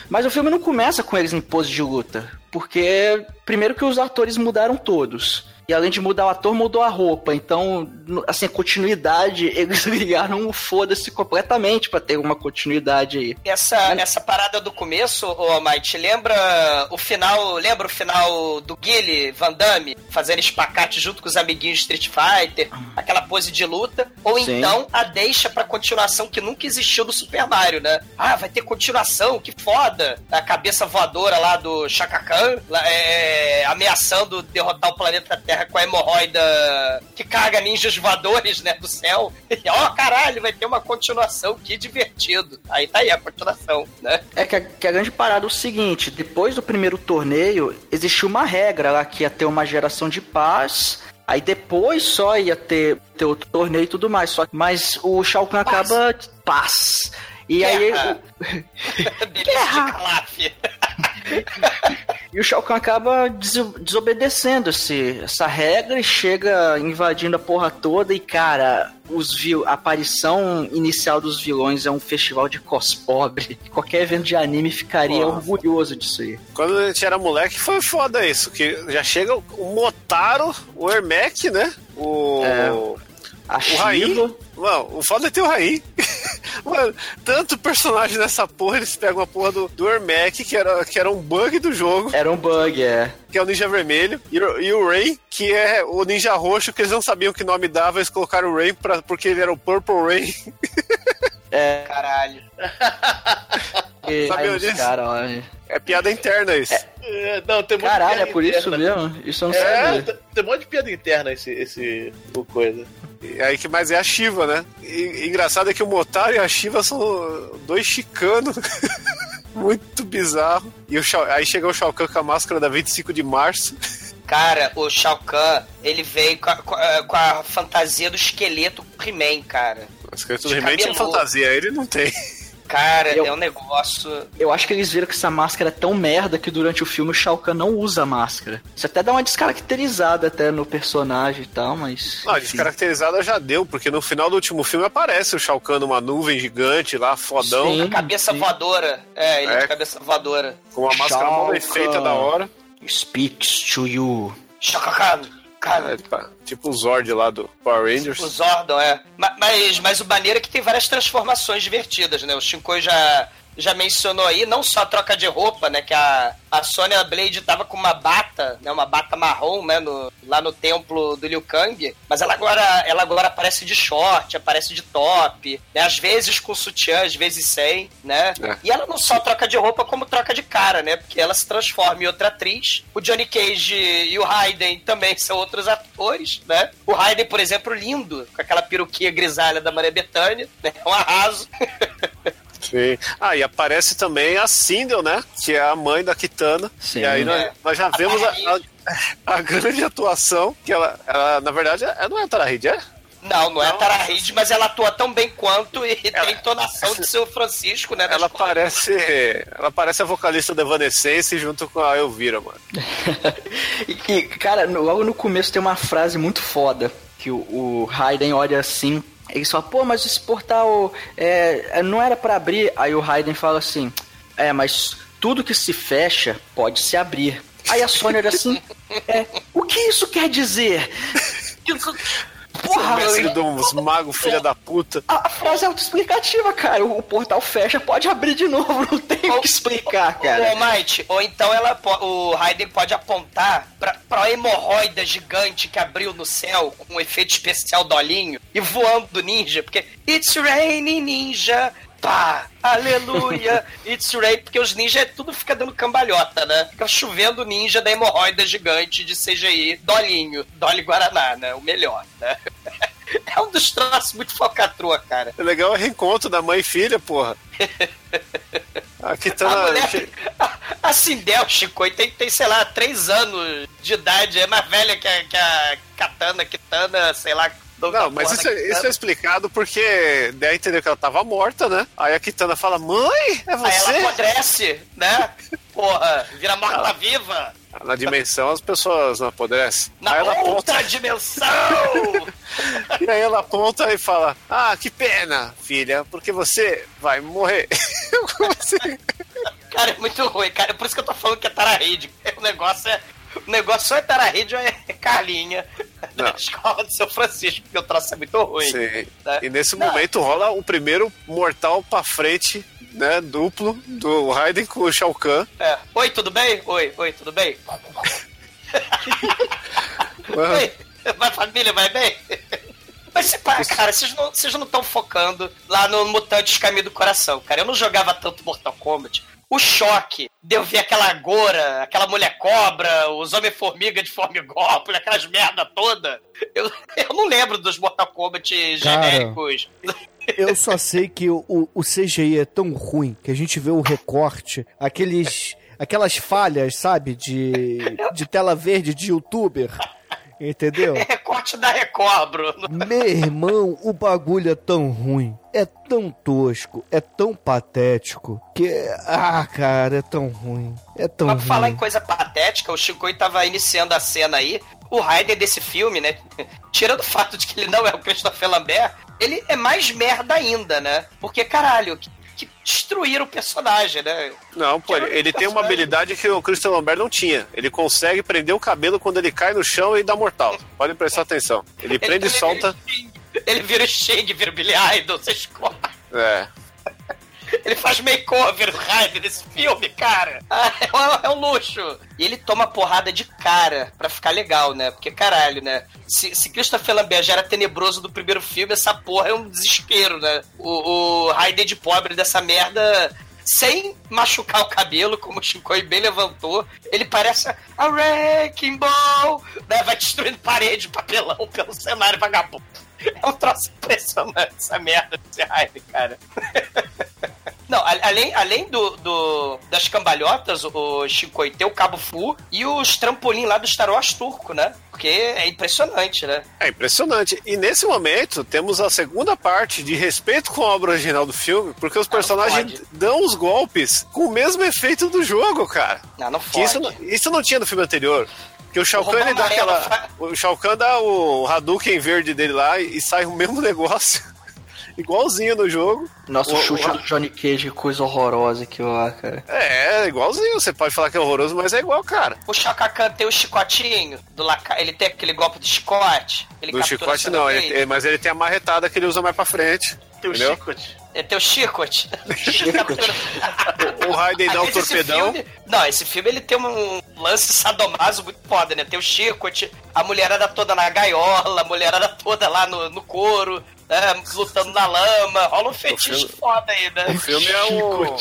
Mas o filme não começa com eles em pose de luta. Porque, primeiro, que os atores mudaram todos. E além de mudar o ator, mudou a roupa. Então, assim, a continuidade, eles ligaram o foda-se completamente pra ter uma continuidade aí. Essa, essa parada do começo, ô Mike, lembra o final, lembra o final do Guile Van Damme fazendo espacate junto com os amiguinhos de Street Fighter, aquela pose de luta, ou Sim. então a deixa pra continuação que nunca existiu do Super Mario, né? Ah, vai ter continuação, que foda! A cabeça voadora lá do Shaka Khan, é, ameaçando derrotar o planeta Terra com a hemorroida que carga ninjas voadores, né, do céu. E, ó, caralho, vai ter uma continuação, que divertido. Aí tá aí a continuação, né? É que a, que a grande parada é o seguinte: depois do primeiro torneio, existiu uma regra lá que ia ter uma geração de paz. Aí depois só ia ter, ter outro torneio e tudo mais. Só, que- mas o Shao Kahn Paz. acaba. Paz. E aí. Guerra. E o Shao Kahn acaba des- desobedecendo esse, essa regra e chega invadindo a porra toda. E, cara, os vil a aparição inicial dos vilões é um festival de cospobre. Qualquer evento de anime ficaria Nossa. orgulhoso disso aí. Quando a gente era moleque foi foda isso, que já chega o- o Motaro, o Ermac, né? O. É. A O Raí. Mano, o foda é ter o Raí. Mano, tanto personagem nessa porra, eles pegam a porra do, do Ermac, que era, que era um bug do jogo, Era um bug, é. que é o Ninja Vermelho, e, o- e o Ray, que é o Ninja Roxo, que eles não sabiam que nome dava, eles colocaram o Ray pra, porque ele era o Purple Ray. É, Caralho. e, Sabia aí os disso? cara né? É piada interna isso. É, não, tem um Caralho, é por isso interna. mesmo? Isso eu não É, sabia. tem, tem um monte de piada interna esse, esse o coisa. E aí que mais é a Shiva, né? E, e engraçado é que o Motaro e a Shiva são dois chicanos. Muito bizarro. E o aí chega o Shao Kahn com a máscara da 25 de março. Cara, o Shao Kahn, ele veio com a, com a- a fantasia do esqueleto He-Man, cara. As crianças do He-Man cabelo. fantasia, ele não tem. Cara, Eu- é um negócio. Eu acho que eles viram que essa máscara é tão merda que durante o filme o Shao Kahn não usa a máscara. Isso até dá uma descaracterizada até no personagem e tal, mas... Não, enfim. descaracterizada já deu, porque no final do último filme aparece o Shao Kahn numa nuvem gigante lá, fodão, Sim. Cabeça sim. voadora. É, ele é, É. de cabeça voadora. com uma máscara mal feita da hora. Speaks to you. Kahn. Cara, pá, tipo o Zord lá do Power Rangers. O Zordon, é. Ma- Mas, mas o maneiro é que tem várias transformações divertidas, né? O Shinkoi já, já mencionou aí, não só a troca de roupa, né? Que a, a Sonya Blade tava com uma bata, né? Uma bata marrom, né? No, lá no templo do Liu Kang. Mas ela agora, ela agora aparece de short, aparece de top, né? Às vezes com sutiã, às vezes sem, né? É. E ela não só troca de roupa, como troca de cara, né? Porque ela se transforma em outra atriz. O Johnny Cage e o Hayden também são outros atores, né? O Hayden, por exemplo, lindo, com aquela peruquinha grisalha da Maria Bethânia, né? Um arraso. Sim. Ah, e aparece também a Sindel, né? Que é a mãe da Kitana. Sim. E aí nós, É. nós já vemos a, a, a grande atuação, que ela, ela na verdade, ela não é a Tara Reid, é? Não, não é a Não. Tara Reid, mas ela atua tão bem quanto e tem entonação de seu Francisco, né? Ela parece. Ela parece a vocalista da Evanescence junto com a Elvira, mano. E, e, cara, no- logo no começo tem uma frase muito foda que o, o Raiden olha assim. Ele fala, pô, mas esse portal é, não era pra abrir. Aí o Raiden fala assim: É, mas tudo que se fecha pode se abrir. Aí a Sônia olha assim: é, O que isso quer dizer? Porra, Mestre dos magos, filha da puta. a, a frase é autoexplicativa, cara. O, o portal fecha, pode abrir de novo. Não tem o que explicar, cara. Ô, Might, ou então ela, o Raiden pode apontar pra, pra hemorroida gigante que abriu no céu com um efeito especial dolinho e voando do ninja, porque It's raining ninja, pá, aleluia, It's rain, porque os ninjas tudo fica dando cambalhota, né? Fica chovendo ninja da hemorroida gigante de CGI, dolinho, Dolly Guaraná, né? O melhor, né? É um dos troços muito focatrua, cara. É legal o reencontro da mãe e filha, porra. A A Kitana. mulher, a, a Sindel, Chico, tem, tem, sei lá, três anos de idade, é mais velha que a, que a Katana, Kitana, sei lá. Não, mas isso, é- isso é Kitana. explicado porque daí entendeu que ela tava morta, né? Aí a Kitana fala: Mãe, é Aí ela você? apodrece, né? Porra, vira morta-viva. Na dimensão as pessoas não apodrecem. Na Aí ela aponta, outra dimensão! e aí ela aponta e fala: Ah, que pena, filha, porque você vai morrer. Como assim? cara, é muito ruim, cara. Por isso que eu tô falando que é Tara Reid. O negócio é. O negócio ou é Tara Reid ou é Carlinha da Não. escola do seu Francisco, porque o troço é muito ruim. Né? E nesse Não. momento rola o primeiro mortal pra frente, né? Duplo, do Raiden com o Shao Kahn. É. Oi, tudo bem? Oi, oi, tudo bem? Oi, vai família, vai bem? Mas, se pá, cara, vocês não vocês não estão focando lá no Mutantes Caminho do Coração, cara. Eu não jogava tanto Mortal Kombat. O choque de eu ver aquela Gora, aquela mulher cobra, os Homem-Formiga de Formigópolis, aquelas merda toda. Eu, eu não lembro dos Mortal Kombat Cara. genéricos. Eu só sei que o, o, o CGI é tão ruim que a gente vê o recorte, aqueles, aquelas falhas, sabe, de, de tela verde de youtuber. Entendeu? É recorte da Record, Bruno. Meu irmão, o bagulho é tão ruim, é tão tosco, é tão patético, que. Ah, cara, é tão ruim. É tão Mas pra falar em ruim. coisa patética, o Chico tava iniciando a cena aí. O Raiden desse filme, né? Tirando o fato de que ele não é o Christopher Lambert, ele é mais merda ainda, né? Porque, caralho, destruíram o personagem, né? Não, pô, ele, ele tem uma habilidade que o Christian Lambert não tinha. Ele consegue prender o cabelo quando ele cai no chão e dá mortal. Podem prestar atenção. Ele prende e ele solta. Ele vira o Sting, vira Billy Idol, vocês. É. Ele faz makeover do Raiden nesse filme, cara. Ah, é, um, é um luxo. E ele toma porrada de cara pra ficar legal, né? Porque, caralho, né? Se, se Christopher Lambert já era tenebroso do primeiro filme, essa porra é um desespero, né? O, o Raiden de pobre dessa merda sem machucar o cabelo, como o Shinkoi bem levantou, ele parece a Wrecking Ball, né? Vai destruindo parede, papelão pelo cenário vagabundo. É um troço impressionante essa merda desse Raiden, cara. Não, além, além do, do- das cambalhotas, o Shinkoi tem o Cabo Fu e os trampolim lá do Star Wars turco, né? Porque é impressionante, né? É impressionante. E nesse momento temos a segunda parte de respeito com a obra original do filme, porque os personagens pode. dão os golpes com o mesmo efeito do jogo, cara. Não, não fode. isso, não- isso não tinha no filme anterior. Que o Shao Kahn, ele dá Amarelo aquela. fa- O Shao Kahn dá o Hadouken verde dele lá e sai o mesmo negócio. Igualzinho no jogo. Nossa, o O- chute o- do Johnny Cage, coisa horrorosa aquilo lá, cara. É, é igualzinho. Você pode falar que é horroroso, mas é igual, cara. O Shaka Khan tem o chicotinho do Laca... Ele tem aquele golpe de chicote. Ele Do chicote não, ele- ele- mas ele tem a marretada que ele usa mais pra frente. Tem o chicote. Tem o chicote. O Raiden dá o esse torpedão. filme- não, esse filme ele tem um lance sadomaso muito foda, né? Tem o chicote, a mulherada toda na gaiola, a mulherada toda lá no, no couro, né? lutando na lama. Rola um fetiche filme- foda aí, né? O filme é o.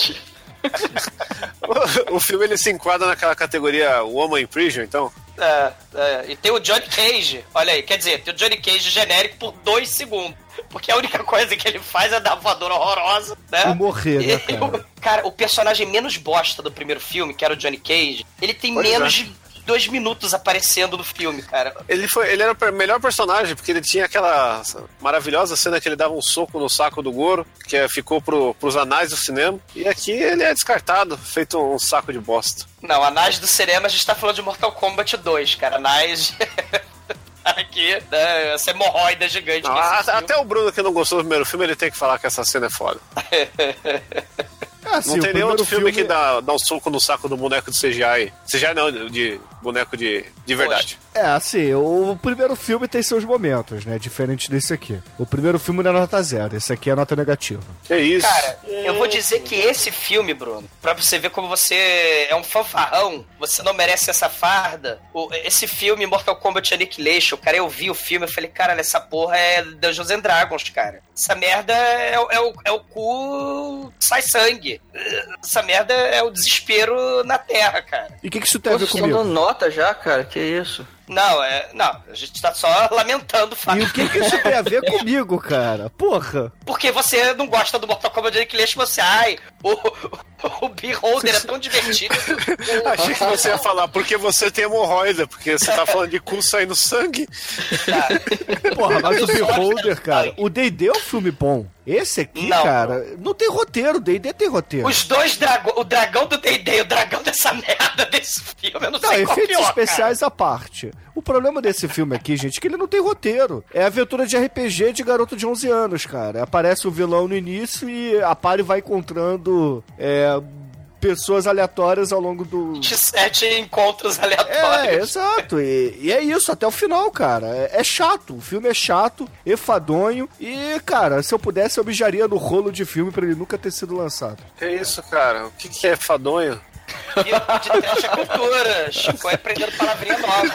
o filme ele se enquadra naquela categoria Woman in Prison, então. É, é, e tem o Johnny Cage, olha aí, quer dizer, tem o Johnny Cage genérico por dois segundos. porque a única coisa que ele faz é dar voadora horrorosa, né? E morrer, né, E cara? o- cara, o personagem menos bosta do primeiro filme, que era o Johnny Cage, ele tem Pois menos é. de dois minutos aparecendo no filme, cara. Ele, foi, ele era o melhor personagem, porque ele tinha aquela maravilhosa cena que ele dava um soco no saco do Goro, que é- ficou pro, pros anais do cinema. E aqui ele é descartado, feito um saco de bosta. Não, a Nage do cinema a gente tá falando de Mortal Kombat 2, cara. A Nage. Aqui, né, essa hemorroida gigante. Não, a- filme. até o Bruno, que não gostou do primeiro filme, ele tem que falar que essa cena é foda. É, assim, não tem nenhum outro filme, que dá, dá um soco no saco do boneco de CGI. CGI não, de boneco de, de verdade. É, assim, o primeiro filme tem seus momentos, né? Diferente desse aqui. O primeiro filme não é nota zero, esse aqui é nota negativa. Que isso? Cara, eu vou dizer que esse filme, Bruno, pra você ver como você é um fanfarrão, você não merece essa farda. O- esse filme, Mortal Kombat Annihilation, cara, eu vi o filme e falei, cara, essa porra é Dungeons and Dragons, cara. Essa merda é, o- é o, é o cu sai sangue. Essa merda é o desespero na Terra, cara. E o que, que isso tem a ver comigo? Nota já, cara? Que isso? Não, é. Não, a gente tá só lamentando o fato. E o que, que isso tem a ver comigo, cara? Porra! Porque você não gosta do Mortal Kombat Annihilation, você, ai, o, o Beholder é tão divertido. Achei que você ia falar, porque você tem hemorroida, porque você tá falando de cu saindo sangue. Porra, mas o Beholder, cara, o D&D é um filme bom. Esse aqui, Não. cara, não tem roteiro, o D&D tem roteiro. Os dois dragões, o dragão do D&D e o dragão dessa merda desse filme, eu não, Não, sei qual efeitos pior, especiais à parte. O problema desse filme aqui, gente, é que ele não tem roteiro. É aventura de RPG de garoto de 11 anos, cara. Aparece o vilão no início e a Pari vai encontrando é, pessoas aleatórias ao longo do... cara. Sete encontros É, aleatórios. exato. E, e é isso, até o final, cara. É, é chato. O filme é chato, enfadonho. E, cara, se eu pudesse, eu mijaria no rolo de filme pra ele nunca ter sido lançado. Que isso, cara? O que, que é fadonho? E de trash é cultura. Chico aprendendo palavrinha nova.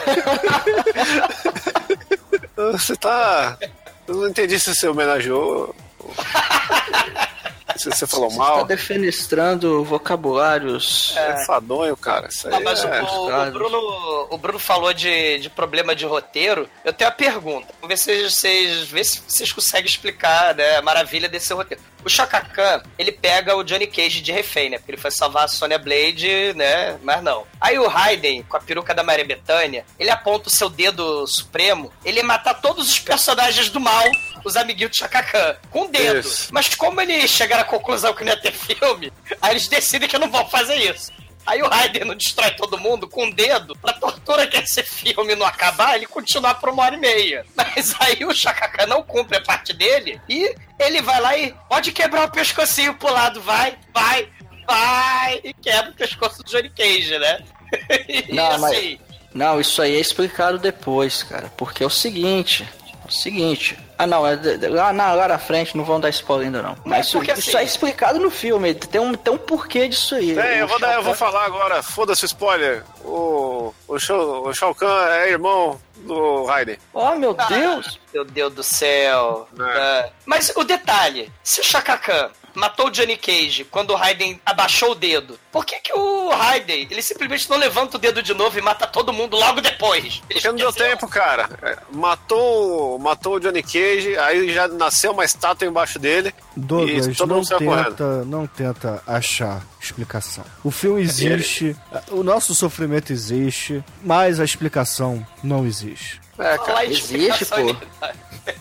Você tá. Eu não entendi se você homenageou. Se você falou Você mal. tá defenestrando vocabulários. É fadonho, cara. Isso aí Não, mas o, é... o- o. Bruno, o Bruno falou de, de problema de roteiro. Eu tenho uma pergunta. Vamos ver se vocês, ver se vocês conseguem explicar né, a maravilha desse roteiro. O Shaka Khan, ele pega o Johnny Cage de refém, né? Porque ele foi salvar a Sonya Blade, né? Mas não. Aí o Raiden, com a peruca da Maria Bethânia, ele aponta o seu dedo supremo, ele ia matar todos os personagens do mal, os amiguinhos de Shaka Khan, com o dedo. Isso. Mas como eles chegaram à conclusão que não ia ter filme, aí eles decidem que não vão fazer isso. Aí o Raiden não destrói todo mundo com o dedo pra tortura que esse filme não acabar, ele continuar por uma hora e meia. Mas aí o Chacacá não cumpre a parte dele e ele vai lá e pode quebrar o pescocinho pro lado, vai, vai, vai, e quebra o pescoço do Johnny Cage, né? E Não, mas- assim, Não, isso aí é explicado depois, cara. Porque é o seguinte. Seguinte. Ah, não, é lá, na, lá na frente não vão dar spoiler ainda não. Mas isso, porque isso assim- é explicado no filme. Tem um, tem um porquê disso aí. É, eu vou, dar, eu vou falar agora, foda-se o spoiler. O, o, Shao, o Shao Kahn é irmão do Raiden. Oh, meu Deus! meu Deus do céu. É. É. Mas o detalhe, se o Shaka Khan matou o Johnny Cage quando o Raiden abaixou o dedo, por que que o Raiden, ele simplesmente não levanta o dedo de novo e mata todo mundo logo depois? Ele Porque não deu tempo, cara. É, Matou, matou o Johnny Cage, aí já nasceu uma estátua embaixo dele. Douglas, e todo não mundo saiu correndo. tenta, não tenta achar explicação. O filme existe, o nosso sofrimento existe, mas a explicação não existe. É, cara. Existe, pô.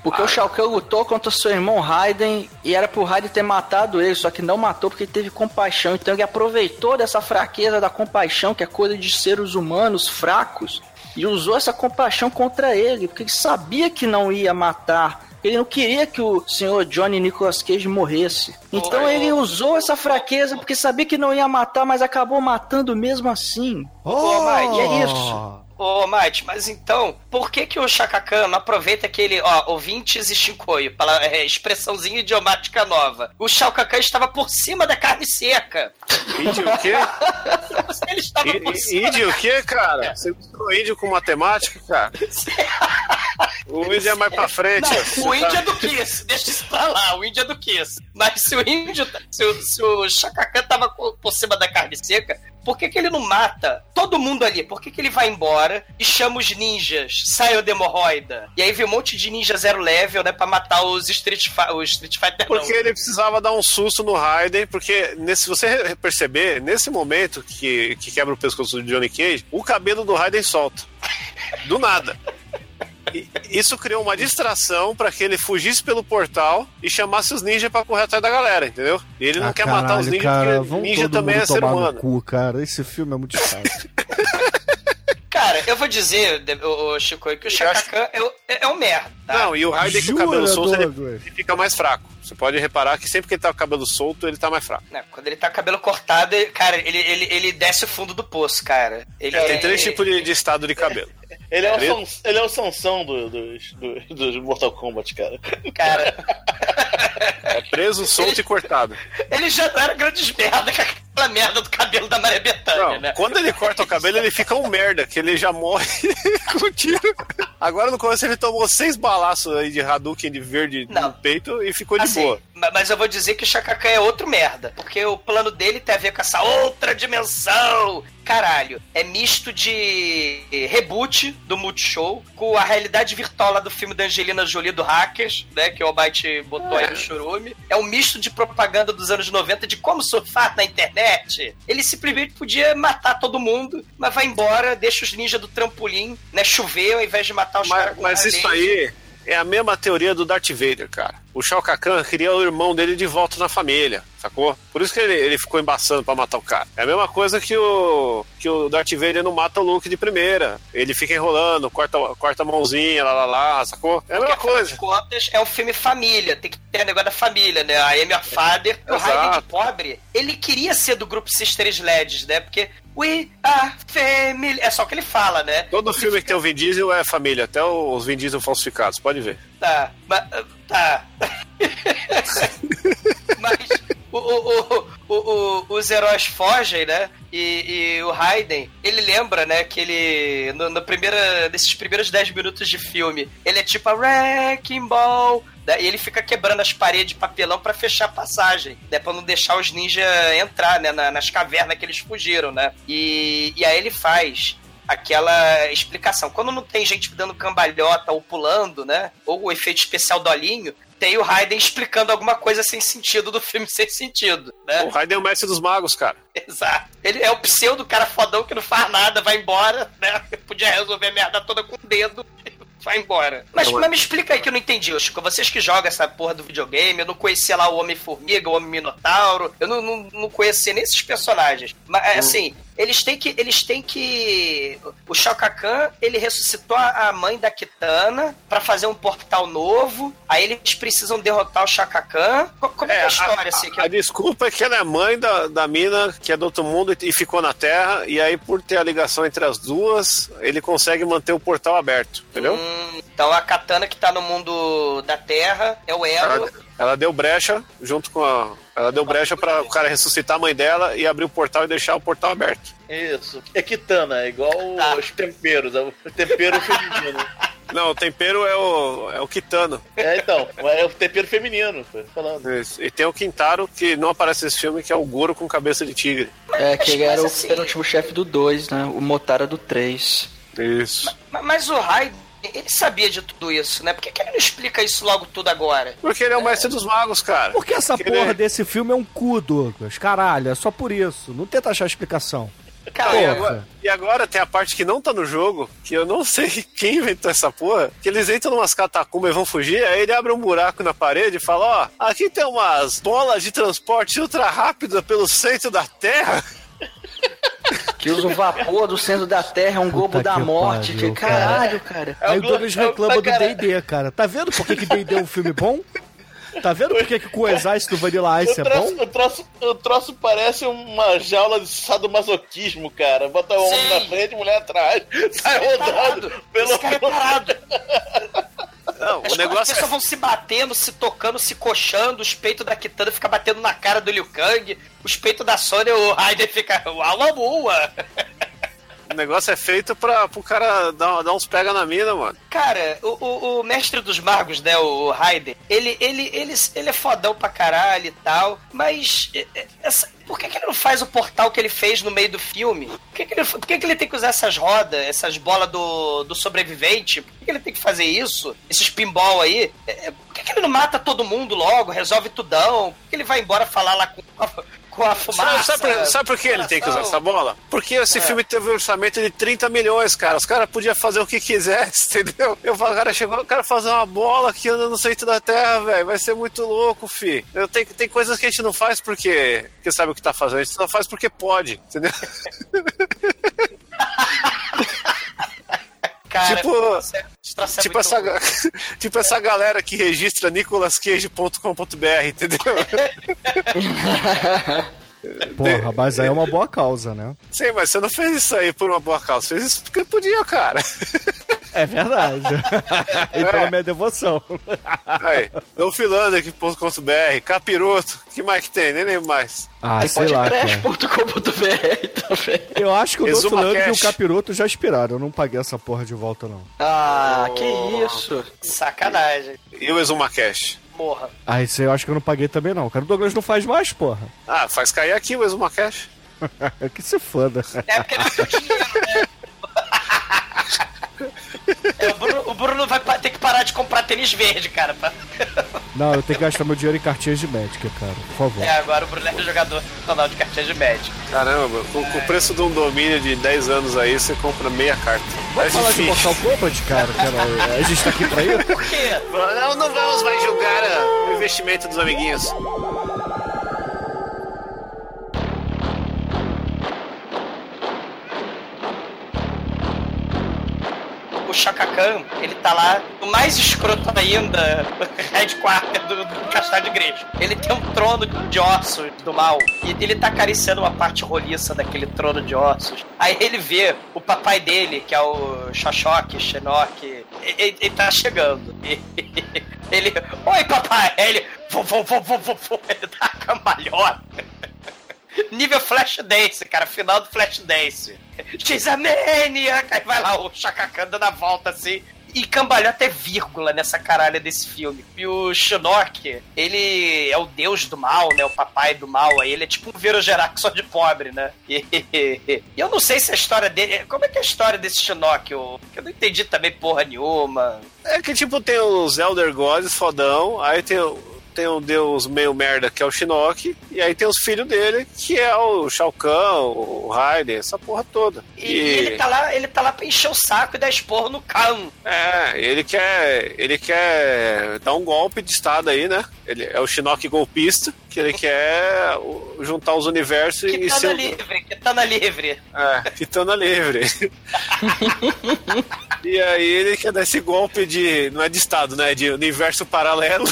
Porque o Shao Kahn lutou contra seu irmão Raiden e era pro Raiden ter matado ele, só que não matou porque ele teve compaixão. Então ele aproveitou dessa fraqueza da compaixão, que é coisa de seres humanos fracos, e usou essa compaixão contra ele, porque ele sabia que não ia matar. Ele não queria que o senhor Johnny Nicolas Cage morresse. Então Oi. ele usou essa fraqueza porque sabia que não ia matar, mas acabou matando mesmo assim. Ô, Mike, é isso. Ô, Mate, mas então, por que que o não aproveita aquele, ó, ouvintes e Shinkoio, pela é, expressãozinha idiomática nova? O Shaka Khan estava por cima da carne seca. Índio o quê? Ele estava Í- por cima. Índio o quê, cara? Você misturou índio com matemática, cara? O índio é mais pra frente. Não, o Você índio tá- é do Kiss, deixa isso pra lá, o índio é do Kiss. Mas se o índio, se o, se o Shaka Khan tava por cima da carne seca, Por que, que ele não mata todo mundo ali? Por que, que ele vai embora e chama os ninjas, sai o hemorroida? E aí vem um monte de ninja zero level, né, pra matar os Street, os Street Fighter. Porque não. ele precisava dar um susto no Raiden, porque nesse, se você perceber, nesse momento que, que quebra o pescoço do Johnny Cage, o cabelo do Raiden solta. Do nada. Isso criou uma distração pra que ele fugisse pelo portal e chamasse os ninjas pra correr atrás da galera, entendeu? E ele não Ah, quer matar os caralho, ninjas cara, porque ninja também é ser humano. cu, cara. Esse filme é muito chato. Cara, eu vou dizer, ô, Chico, que o Shaka Khan é, o- é, é um merda. Tá? Não, e o Raiden com o cabelo solto, ele, ele fica mais fraco. Você pode reparar que sempre que ele tá com o cabelo solto, ele tá mais fraco. Não, quando ele tá com o cabelo cortado, cara, ele, ele, ele desce o fundo do poço, cara. Ele É, tem é- três tipos de, de estado de cabelo. Ele é o. Sans- ele é o Sansão do- dos, do- dos Mortal Kombat, cara. Cara, É preso, solto e cortado. ele já era grandes merda com aquela merda do cabelo da Maria Bethânia, Não, né? quando ele corta o cabelo, ele fica um merda, que ele já morre com tiro. Agora no começo ele tomou seis balaços aí de Hadouken de verde Não. no peito e ficou de Assim, boa. ma- mas eu vou dizer que o Shaka Khan é outro merda. Porque o plano dele tem a ver com essa outra dimensão. Caralho, é misto de reboot do Multishow com a realidade virtual lá do filme da Angelina Jolie do Hackers, né? Que o Almighty botou aí no churume. É um misto de propaganda dos anos 90 de como surfar na internet. Ele simplesmente podia matar todo mundo, mas vai embora, deixa os ninjas do trampolim, né? Chover ao invés de matar os Mas, caras mas isso aí é a mesma teoria do Darth Vader, cara. O Shao Kahn queria o irmão dele de volta na família, sacou? Por isso que ele, ele ficou embaçando pra matar o cara. É a mesma coisa que o, que o Darth Vader não mata o Luke de primeira. Ele fica enrolando, corta, corta a mãozinha, lá, lá, lá, sacou? É a mesma Porque, coisa. contas, é um filme família, tem que ter o negócio da família, né? A Amy of Father. O. Raiden de pobre, ele queria ser do grupo Sister Sledges, né? Porque We are family. É só que ele fala, né? Todo filme que tem o Vin Diesel é família, até os Vin Diesel falsificados, pode ver. Tá, mas. Tá. mas o, o, o, os heróis fogem, né? E, e o Raiden, ele lembra, né, que ele. No, no primeira, nesses primeiros 10 minutos de filme, ele é tipo a Wrecking Ball. né, E ele fica quebrando as paredes de papelão pra fechar a passagem, né? Pra não deixar os ninjas entrar, né? na- nas cavernas que eles fugiram, né? E, e aí ele faz aquela explicação. Quando não tem gente dando cambalhota ou pulando, né? Ou o efeito especial do olhinho, tem o Raiden explicando alguma coisa sem sentido do filme sem sentido, né? O Raiden é o mestre dos magos, cara. Exato. Ele é o pseudo cara fodão que não faz nada, vai embora, né? Podia resolver a merda toda com o dedo. Vai embora. Mas, é- mas me explica aí que eu não entendi, Chico. Vocês que jogam essa porra do videogame, eu não conhecia lá o Homem-Formiga, o Homem-Minotauro, eu não, não, não conhecia nem esses personagens. Mas, é, assim, eles têm que. Eles têm que. O Shao Kahn, ele ressuscitou a a mãe da Kitana pra fazer um portal novo. Aí eles precisam derrotar o Shao Kahn. Co- Como é, que é a história, assim? que a, a desculpa é que ela é mãe da, da mina que é do outro mundo e, e ficou na Terra, e aí por ter a ligação entre as duas, ele consegue manter o portal aberto, entendeu? Hum, então a katana que tá no mundo da Terra é o elo. Ela, ela deu brecha junto com a. Ela deu brecha para o cara ressuscitar a mãe dela e abrir o portal e deixar o portal aberto. Isso. É Kitana, é igual Tá. os temperos, é o tempero feminino. Não, o tempero é o, é o Kitano. É, então, é o tempero feminino, falando. Isso. E tem o Quintaro, que não aparece nesse filme, que é o Goro com cabeça de tigre. É, que ele era o Mas assim- penúltimo chefe do 2, né? O Motara do 3. Isso. Ma- Mas o Raiden, ele sabia de tudo isso, né? Por que, que ele não explica isso logo tudo agora? Porque ele é o mestre dos magos, cara. Porque essa Porque porra ele- desse filme é um cu, Douglas. Caralho, é só por isso. Não tenta achar explicação. Cara, e, agora, e agora tem a parte que não tá no jogo, que eu não sei quem inventou essa porra, que eles entram numas catacumbas e vão fugir, aí ele abre um buraco na parede e fala, ó, aqui tem umas bolas de transporte ultra rápida pelo centro da Terra. Que usa o vapor do centro da Terra, é um globo Puta da que morte. pariu, que caralho, cara. É o Aí o Douglas é reclama do cara- D&D, cara. Tá vendo por que que D&D é um filme bom? Tá vendo por que que o exército do Vanilla Ice O é troço, bom? o, troço, o troço parece uma jaula de sadomasoquismo, cara. Bota o homem na frente e mulher atrás. Sai rodando pelo. Esse cara é parado. Não, As, o negócio as pessoas vão se batendo, se tocando, se coxando, os peitos da Kitana ficam batendo na cara do Liu Kang, os peitos da Sony, o Raiden fica. Uau, ua. O negócio é feito pra, pro cara dar, dar uns pega na mina, mano. Cara, o, o, o mestre dos magos, né, o Raiden, ele, ele, ele, ele é fodão pra caralho e tal, mas é, é, essa- por que, que ele não faz o portal que ele fez no meio do filme? Por que, que, ele, por que, que ele tem que usar essas rodas, essas bolas do, do sobrevivente? Por que, que ele tem que fazer isso? Esses pinball aí? É, por que, que ele não mata todo mundo logo, resolve tudão? Por que ele vai embora falar lá com, com a fumaça? Sabe, sabe por, sabe por que ele tem que usar essa bola? Porque esse É. filme teve um orçamento de 30 milhões, cara. Os caras podiam fazer o que quisesse, entendeu? Eu falo, cara, chegou o cara fazer uma bola que anda no centro da terra, velho. Vai ser muito louco, fi. Eu tenho, tem coisas que a gente não faz porque, porque sabe o que tá fazendo. A gente só faz porque pode, entendeu? Cara, tipo, tipo, essa, tipo essa galera que registra nicolascage.com.br, entendeu? Porra, mas aí é uma boa causa, né? Sim, mas você não fez isso aí por uma boa causa. Você fez isso porque podia, cara. É verdade. e pela minha devoção. Aí, dolfilander.com.br, capiroto, que mais que tem? Nem lembro mais. Ah, sei lá, também. Eu acho que o Lundgren e o. Capiroto já expiraram. Eu não paguei essa porra de volta, não. Ah, que isso. Sacanagem. E o Exuma Cash? Porra. Ah, isso aí eu acho que eu não paguei também, não. Cara, o Douglas não faz mais, porra. Ah, faz cair aqui o Exuma Cash. que se foda. É porque ele não dinheiro, né? É, o, Bruno, o Bruno vai ter que parar de comprar tênis verde, cara. pra- Não, eu tenho que gastar meu dinheiro em cartinhas de médica, cara. Por favor. É, agora o Bruno é jogador profissional de cartinha de médico. Caramba, com, com o preço de um domínio de 10 anos aí, você compra meia carta. Vamos Mas falar de enfim. Mortal Kombat, cara? cara? A gente tá aqui pra isso? Por quê? Não, não vamos mais julgar ah, o investimento dos amiguinhos. Khan, ele tá lá, o mais escroto ainda, headquarter do, do castelo de igreja. Ele tem um trono de ossos do mal. E ele tá acariciando uma parte roliça daquele trono de ossos. Aí ele vê o papai dele, que é o Xoxoque, Xenoque, ele, ele tá chegando. Ele, oi papai! Ele, vou, vou, vou, vou, vou, vou. Ele dá uma cambalhota. Nível Flash Dance, cara, final do Flash Dance. She's a maniac! Aí vai lá o Shaka Khan dando a volta assim. E cambalhota é vírgula nessa caralha desse filme. E o Shinnok, ele é o deus do mal, né? O papai do mal. Aí ele é tipo um Verogerax só de pobre, né? E, e eu não sei se a história dele. Como é que é a história desse Shinnok? Eu, eu não entendi também porra nenhuma. É que tipo tem os Elder Gods fodão, aí tem, o- tem um deus meio merda que é o Shinnok, e aí tem os filhos dele, que é o Shao Kahn, o Raiden, essa porra toda. E, ele tá lá, ele tá lá pra encher o saco e dar esporro no Khan. É, ele quer. Ele quer dar um golpe de estado aí, né? Ele é o Shinnok golpista, que ele quer juntar os universos Que e tá na ser. livre, que tá na livre. É, Kitana livre. e aí ele quer dar esse golpe de. Não é de estado, né? De universo paralelo.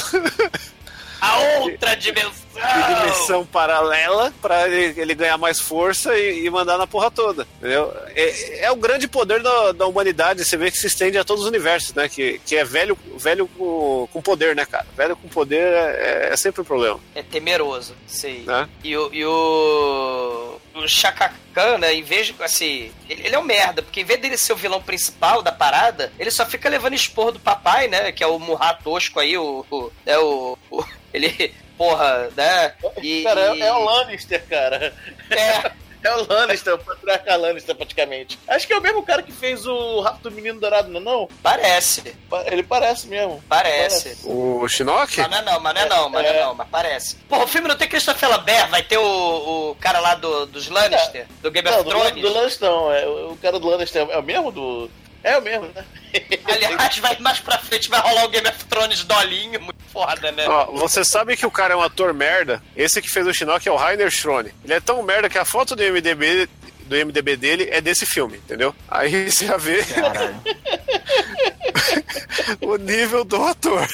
A outra dimensão! De dimensão paralela pra ele, ele ganhar mais força e, e mandar na porra toda, entendeu? É, é o grande poder da, da humanidade, você vê que se estende a todos os universos, né? Que, que é velho, velho com, com poder, né, cara? Velho com poder é, é sempre um problema, É temeroso, sei. né? E o. E o... O Shaka Khan, né, em vez de, assim, ele, ele é um merda, porque em vez dele ser o vilão principal da parada, ele só fica levando esporro do papai, né, que é o Murra tosco aí, o, o, é o, o- ele, porra, né, e... Cara, é, é o Lannister, cara. É, É o Lannister, o patriarca Lannister, praticamente. Acho que é o mesmo cara que fez o Rato do Menino Dourado, não é não? parece, Pa- Ele parece mesmo. parece. O Shinnok? Mas não é não, mas não é não, mas não é não, mas parece. Porra, o filme não tem Christopher Lambert, vai ter o, o cara lá do, dos Lannister, do Game Não, of do, Thrones. do Lannister não. É, o cara do Lannister é o mesmo do... É o mesmo, né? Aliás, vai mais pra frente vai rolar o Game of Thrones dolinho, muito foda, né? Ó, você sabe que o cara é um ator merda? Esse que fez o Shinnok é o Rainer Schrone. Ele é tão merda que a foto do MDB do MDB dele é desse filme, entendeu? Aí você já vê o nível do ator.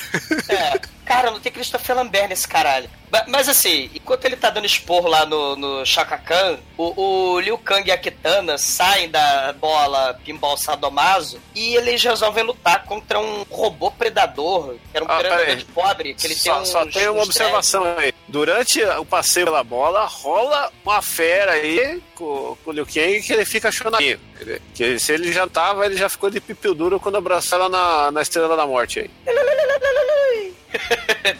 É, cara, não tem Christopher Lambert nesse caralho. Mas assim, enquanto ele tá dando esporro lá no, no Shaka Khan, o, o Liu Kang e a Kitana saem da bola Pinball Sadomaso e eles resolvem lutar contra um robô predador, que era um Ah, predador de pobre, que ele só, tem só tem uma observação aí. Durante o passeio pela bola, rola uma fera aí com, com o Liu Kang que ele fica choradinho. Ele- Que se ele já tava, ele já ficou de pipiu duro quando abraçou ela na, na Estrela da Morte aí.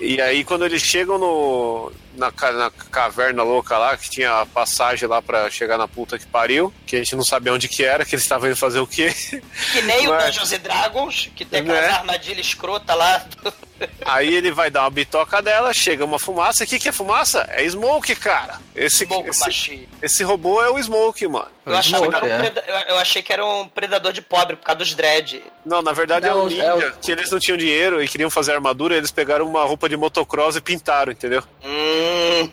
E, e aí quando eles chegam no, na, na caverna louca lá, que tinha a passagem lá pra chegar na puta que pariu, que a gente não sabia onde que era, que eles estavam indo fazer o quê. Que nem o Mas- Dungeons and Dragons, que tem aquelas Né? armadilhas escrota lá. Aí ele vai dar uma bitoca dela, chega uma fumaça. O que, que é fumaça? É Smoke, cara. Esse, Smoke esse, Machine. esse robô é o Smoke, mano. Eu, achava que era um é. preda- eu- eu achei que era um predador de pobre por causa dos dread. Não, na verdade é Não, um ninja, é o- que eles não tinham dinheiro e queriam fazer armadura, eles pegaram uma roupa de motocross e pintaram, entendeu? Hum,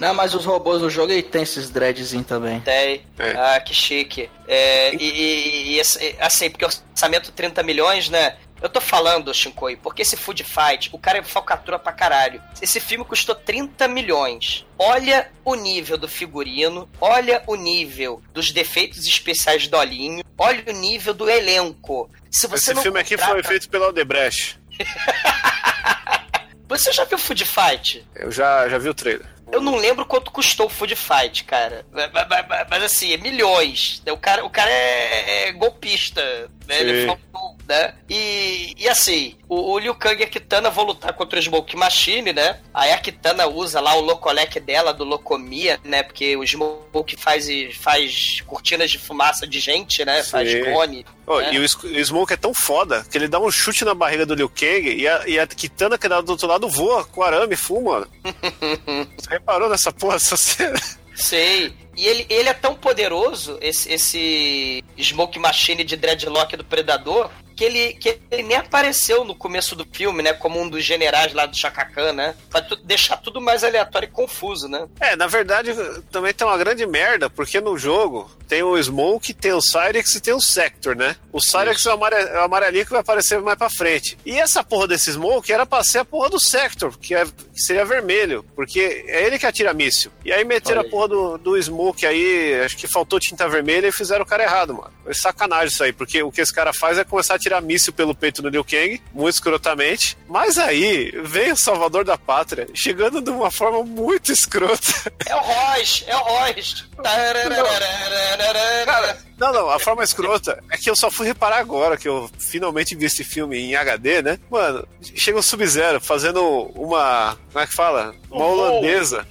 Não, mas os robôs no jogo ele tem esses dreadzinhos também. tem. É. Ah, que chique. É, e, e- e assim, porque orçamento 30 milhões, né? Eu tô falando, Shinkoi, porque esse Food Fight, o cara é falcatrua pra caralho. Esse filme custou 30 milhões. Olha o nível do figurino, olha o nível dos defeitos especiais do Olinho, olha o nível do elenco. Se você Esse filme aqui contrata- foi feito pela Odebrecht. Você já viu Food Fight? Eu já, já vi o trailer. Eu não lembro quanto custou o Food Fight, cara. Mas, mas- mas- assim, é milhões. O cara, o cara é, é golpista. Né? Ele faltou, né? E, e assim, o, o Liu Kang e a Kitana vão lutar contra o Smoke Machine, né? Aí a Kitana usa lá o Locolec dela, do Locomia, né? Porque o Smoke faz, faz cortinas de fumaça de gente, né? Faz Sim. cone. Ó, né? E o, o Smoke é tão foda que ele dá um chute na barriga do Liu Kang e a, e a Kitana que dá do outro lado voa com arame e fuma. Você reparou nessa porra, essa cena? Sei. E ele, ele é tão poderoso, esse, esse Smoke Machine de Dreadlock do Predador, que ele, que ele nem apareceu no começo do filme, né? Como um dos generais lá do Shaka Khan, né? Pra tu- deixar tudo mais aleatório e confuso, né? É, na verdade, também tem uma grande merda, porque no jogo tem o Smoke, tem o Cyrex e tem o Sector, né? O Cyrex é o amare- é o amarelinho que vai aparecer mais pra frente. E essa porra desse Smoke era pra ser a porra do Sector, que, é- que seria vermelho, porque é ele que atira míssil. E aí meteram Olha a porra do, do Smoke aí, acho que faltou tinta vermelha e fizeram o cara errado, mano. Foi sacanagem isso aí, porque o que esse cara faz é começar a tirar míssil pelo peito do Liu Kang, muito escrotamente. Mas aí vem o Salvador da Pátria, chegando de uma forma muito escrota. É o Royce, é o Royce. Não, não, a forma escrota é que eu só fui reparar agora que eu finalmente vi esse filme em HD, né? Mano, chega o Sub-Zero fazendo uma. Como é que fala? Uma holandesa.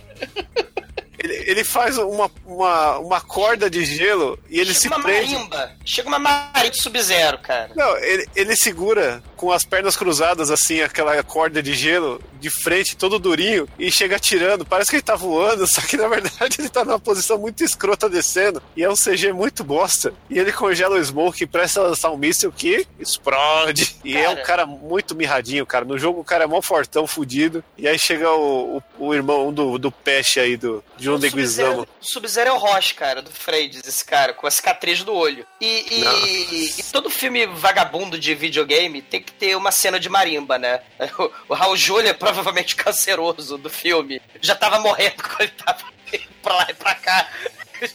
Ele, ele faz uma, uma, uma corda de gelo e ele se Chega uma prende. marimba. Chega uma marimba de Sub-Zero, cara. Não, ele, ele segura com as pernas cruzadas, assim, aquela corda de gelo de frente, todo durinho, e chega atirando. Parece que ele tá voando, só que na verdade ele tá numa posição muito escrota descendo. E é um CG muito bosta. E ele congela o Smoke e presta a lançar um míssil que explode. E é Cara. um cara muito mirradinho, cara. No jogo o cara é mó fortão, fudido. E aí chega o, o, o irmão do, do Peixe aí, do John de Guizamo. Sub-Zero- O Sub-Zero é o Roche, cara, do Freides, esse cara, com a cicatriz do olho. E, e- e todo filme vagabundo de videogame tem que ter uma cena de marimba, né? O, o Raul Júlia é provavelmente canceroso do filme. Já tava morrendo quando ele tava indo pra lá e pra cá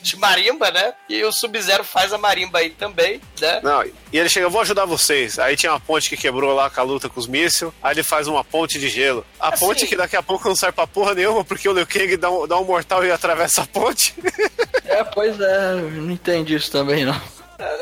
de marimba, né? E o Sub-Zero faz a marimba aí também, né? Não, e ele chega, eu vou ajudar vocês. Aí tinha uma ponte que quebrou lá com a luta com os mísseis. Aí ele faz uma ponte de gelo. A Assim- ponte que daqui a pouco não serve pra porra nenhuma, porque o Liu Kang dá um, dá um mortal e atravessa a ponte. É, pois é, não entendi isso também, não.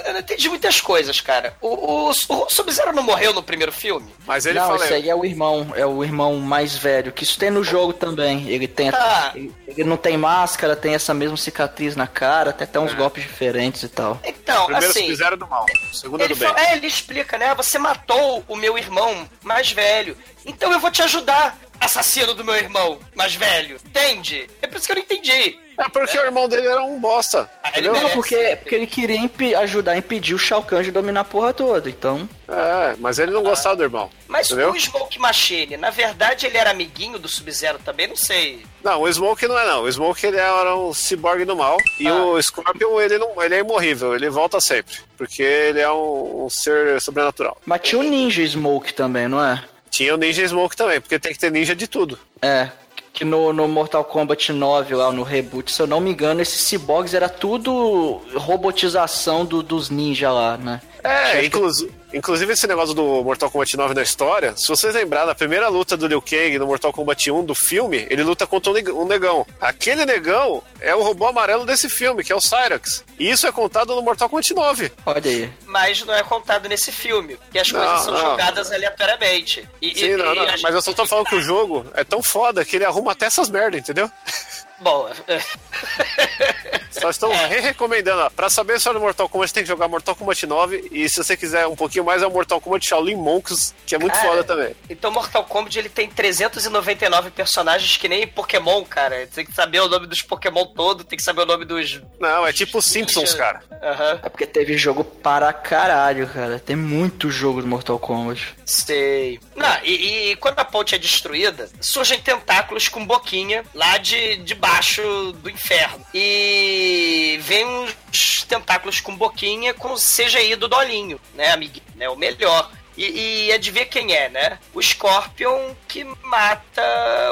Eu não entendi muitas coisas, cara. O, o, o Sub-Zero não morreu no primeiro filme? Mas ele não, isso aí é o irmão, é o irmão mais velho, que isso tem no jogo também. Ele tem Ah. ele, ele não tem máscara, tem essa mesma cicatriz na cara, tem até uns golpes diferentes e tal. Então, Primeiro assim... fizeram do mal, o segundo é Ele, do bem. fala- é, ele explica, né? Você matou o meu irmão mais velho. Então eu vou te ajudar, assassino do meu irmão mais velho. Entende? É por isso que eu não entendi. É porque o irmão dele era um bosta. Ele. Não, porque, porque ele queria impe- ajudar a impedir o Shao Kahn de dominar a porra toda, então... É, mas ele não gostava do irmão. Mas Entendeu? o Smoke Machine, na verdade, ele era amiguinho do Sub-Zero também? Não sei. Não, o Smoke não é não. O Smoke ele era um cyborg do mal. E Ah. o Scorpion, ele não, ele é imorrível, ele volta sempre. Porque ele é um, um ser sobrenatural. Mas tinha o Ninja Smoke também, não é? Tinha o Ninja Smoke também, porque tem que ter ninja de tudo. É, que no, no Mortal Kombat 9, lá no reboot, se eu não me engano, esses ciborgues era tudo robotização do- dos ninja lá, né? É, inclusive, Inclusive, esse negócio do Mortal Kombat 9 na história, se vocês lembrarem, na primeira luta do Liu Kang no Mortal Kombat 1 do filme, ele luta contra um neg- negão. Aquele negão é o robô amarelo desse filme, que é o Cyrax. E isso é contado no Mortal Kombat 9. Olha aí. Mas não é contado nesse filme, porque as Não, coisas são não. jogadas aleatoriamente. E, Sim, e- não, e não, mas eu só tô que- falando que o jogo é tão foda que ele arruma até essas merdas, entendeu? Bom, Só estão É. re-recomendando. ó. Pra saber sobre Mortal Kombat, tem que jogar Mortal Kombat 9. E se você quiser um pouquinho mais, é o Mortal Kombat Shaolin Monks, que é muito Cara, foda também. Então Mortal Kombat ele tem 399 personagens que nem Pokémon, cara. Tem que saber o nome dos Pokémon todo, tem que saber o nome dos. Não, é tipo Simpsons, cara. Aham. É porque teve jogo para caralho, cara. Tem muito jogo do Mortal Kombat. Sei. Não, e, e quando a ponte é destruída, surgem tentáculos com boquinha lá de, de baixo do inferno. E vem uns tentáculos com boquinha com o CGI do Dolinho, né, amiguinho? Né, o melhor. E, e adivinha quem é, né? O Scorpion que mata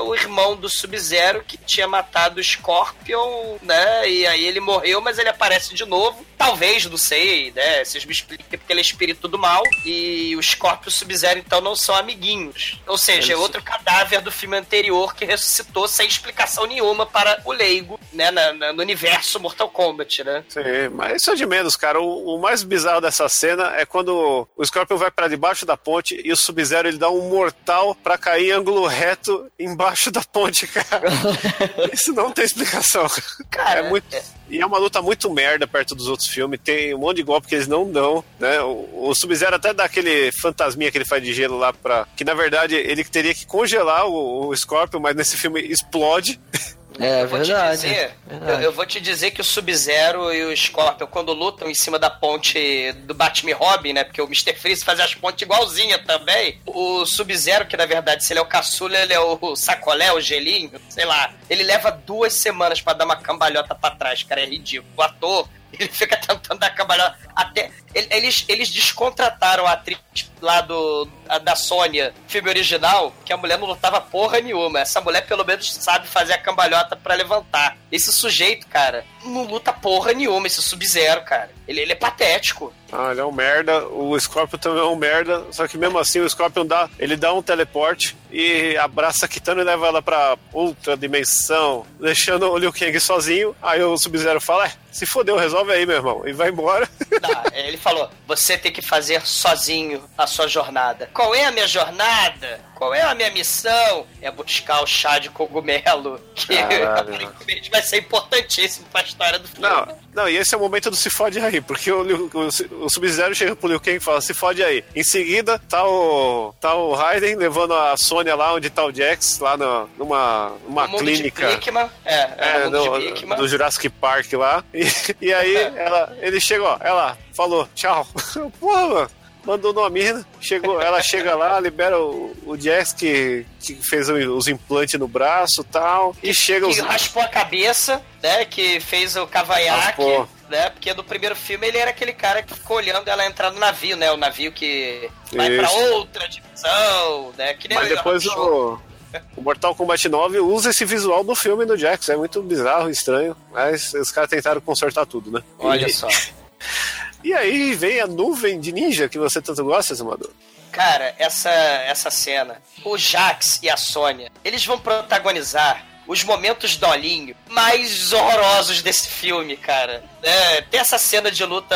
o irmão do Sub-Zero que tinha matado o Scorpion, né? E aí ele morreu, mas ele aparece de novo. Talvez, não sei, né? Vocês me expliquem porque ele é espírito do mal. E o Scorpion e o Sub-Zero, então, não são amiguinhos. Ou seja, é outro cadáver do filme anterior que ressuscitou sem explicação nenhuma para o leigo, né? na- na- no universo Mortal Kombat, né? Sim, mas isso é de menos, cara. O, o mais bizarro dessa cena é quando o Scorpion vai pra debaixo da ponte e o Sub-Zero ele dá um mortal pra cair em ângulo reto embaixo da ponte, cara. Isso não tem explicação. Cara, é muito. E é uma luta muito merda perto dos outros filmes. Tem um monte de golpe que eles não dão, né? O, o Sub-Zero até dá aquele fantasminha que ele faz de gelo lá pra. Que na verdade ele teria que congelar o, o Scorpion, mas nesse filme explode. É Eu vou te verdade. dizer, eu, eu vou te dizer que o Sub-Zero e o Scorpion, quando lutam em cima da ponte do Batman Robin, né? Porque o Mr. Freeze faz as pontes igualzinha também. O Sub-Zero, que na verdade, se ele é o caçula, ele é o sacolé, o gelinho, sei lá. Ele leva duas semanas pra dar uma cambalhota pra trás, cara. É ridículo. O ator, ele fica tentando dar cambalhota. Até. ele- Eles, eles descontrataram a atriz lá do, a- da Sônia, filme original, que a mulher não lutava porra nenhuma. Essa mulher, pelo menos, sabe fazer a cambalhota pra levantar. Esse sujeito, cara, não luta porra nenhuma, esse Sub-Zero, cara. Ele, ele é patético. Ah, ele é um merda. O Scorpion também é um merda. Só que mesmo assim o Scorpion dá, ele dá um teleporte e abraça a Kitana e leva ela pra outra dimensão, deixando o Liu Kang sozinho. Aí o Sub-Zero fala: é, se fodeu, resolve aí, meu irmão. E vai embora. Tá, ele falou: você tem que fazer sozinho a sua jornada. Qual é a minha jornada? Qual é a minha missão? É buscar o chá de cogumelo, que Caralho. aparentemente vai ser importantíssimo pra história do filme. Não, não, e esse é o momento do se fode aí, porque o, o, o Sub-Zero chega pro Liu Kang e fala: se fode aí. Em seguida, tá o, tá o Raiden levando a Sônia lá onde tá o Jax, lá no- numa, numa O mundo clínica. De Blickman, é, é, É, o mundo do, de Blickman. do Jurassic Park lá. E, e aí ela, ele chega, ó, ela falou, tchau. Porra, mano. Mandou numa mina, chegou, ela chega lá, libera o, o Jax que, que fez os implantes no braço e tal. E chega os. que raspou a cabeça, né? Que fez o cavanhaque, Raspou. né? Porque no primeiro filme ele era aquele cara que ficou olhando ela entrar no navio, né? O navio que vai pra Isso. outra dimensão, né? Que nem Mas depois o, o Mortal Kombat 9 usa esse visual do filme do Jax. É muito bizarro, estranho. Mas os caras tentaram consertar tudo, né? Olha E- só. E aí vem a nuvem de ninja que você tanto gosta, Samador. Cara, essa, essa cena, o Jax e a Sônia, eles vão protagonizar os momentos dolinho mais horrorosos desse filme, cara. É, tem essa cena de luta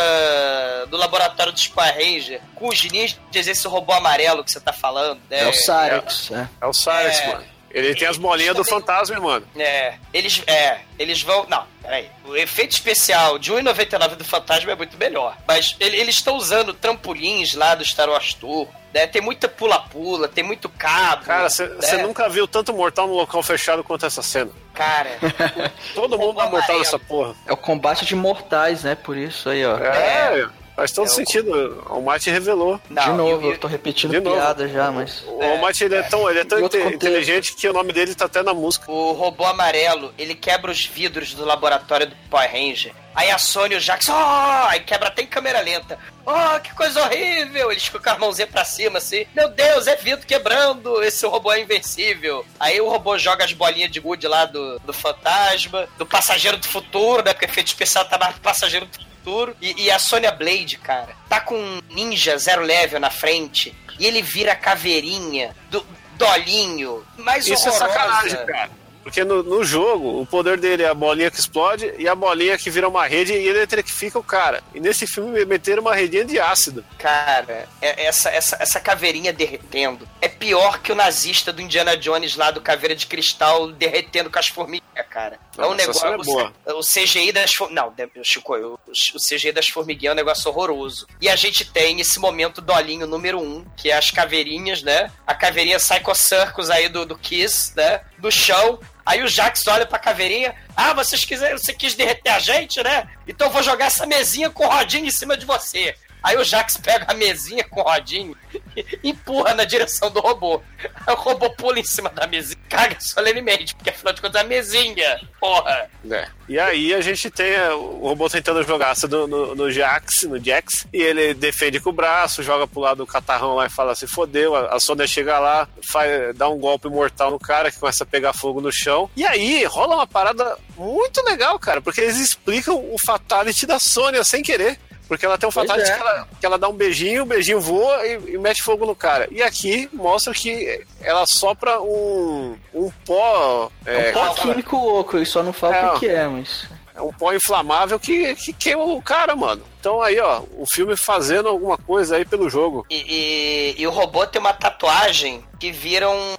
do laboratório dos Power Ranger com os ninjas, esse robô amarelo que você tá falando. Né? É o Cyrex, é. É o Cyrus, É. mano. Ele tem as bolinhas do fantasma, mano. É, eles, é, eles vão. Não, peraí. O efeito especial de 1,99 do Fantasma é muito melhor. Mas ele- eles estão usando trampolins lá do Star Wars Tour. Né? Tem muita pula-pula, tem muito cabo. Cara, você né? nunca viu tanto mortal no local fechado quanto essa cena. Cara, Todo mundo dá mortal nessa porra. É o combate de mortais, né? Por isso aí, ó. É, faz todo É o- sentido. O Mate revelou. não, de novo, e- eu tô repetindo De novo. piada já, mas. O Almighty ele é tão, ele é tão inte- contexto. inteligente que o nome dele tá até na música. O robô amarelo, ele quebra os vidros do laboratório do Power Ranger. Aí a Sony e o Jax, oh! Aí quebra até em câmera lenta. Oh, que coisa horrível! Eles ficam com a mãozinha pra cima, assim. Meu Deus, é vidro quebrando! Esse robô é invencível. Aí o robô joga as bolinhas de gude lá do, do fantasma, do passageiro do futuro, né? Porque o efeito especial tá mais passageiro do futuro. Futuro. E, e a Sonya Blade, cara, tá com um ninja zero level na frente. E ele vira caveirinha do Dolinho. Mais Isso é horrorosa. sacanagem, cara. Porque no, no jogo, o poder dele é a bolinha que explode e a bolinha que vira uma rede e ele eletrifica o cara. E nesse filme meteram uma redinha de ácido. Cara, é- essa, essa, essa caveirinha derretendo é pior que o nazista do Indiana Jones lá do Caveira de Cristal derretendo com as formigas, cara. É um cena negócio. é. O CGI das. Não, Chico, o, o CGI das formiguinhas é um negócio horroroso. E a gente tem esse momento dolinho número um, que é as caveirinhas, né? A caveirinha Psycho Circus aí do, do Kiss, né? Do chão. Aí o Jax olha pra caveirinha. Ah, vocês quiseram, você quis derreter a gente, né? Então eu vou jogar essa mesinha com rodinha em cima de você. Aí o Jax pega a mesinha com rodinho e empurra na direção do robô. Aí o robô pula em cima da mesinha e caga solenemente, porque afinal de contas é a mesinha. Porra. É. E aí a gente tem é, o robô tentando jogar no, no, no Jax, no Jax, e ele defende com o braço, joga pro lado do catarrão lá e fala se fodeu. A, a Sônia chega lá, faz, dá um golpe mortal no cara que começa a pegar fogo no chão. E aí rola uma parada muito legal, cara, porque eles explicam o fatality da Sônia sem querer. Porque ela tem um fatality é. que, ela, que ela dá um beijinho, o beijinho voa e, e mete fogo no cara. E aqui mostra que ela sopra um, um pó. É um pó químico louco, ele só não fala É, o que é, mas. É um pó inflamável que, que queima o cara, mano. Então aí, ó, o filme fazendo alguma coisa aí pelo jogo. E, e- e o robô tem uma tatuagem que vira um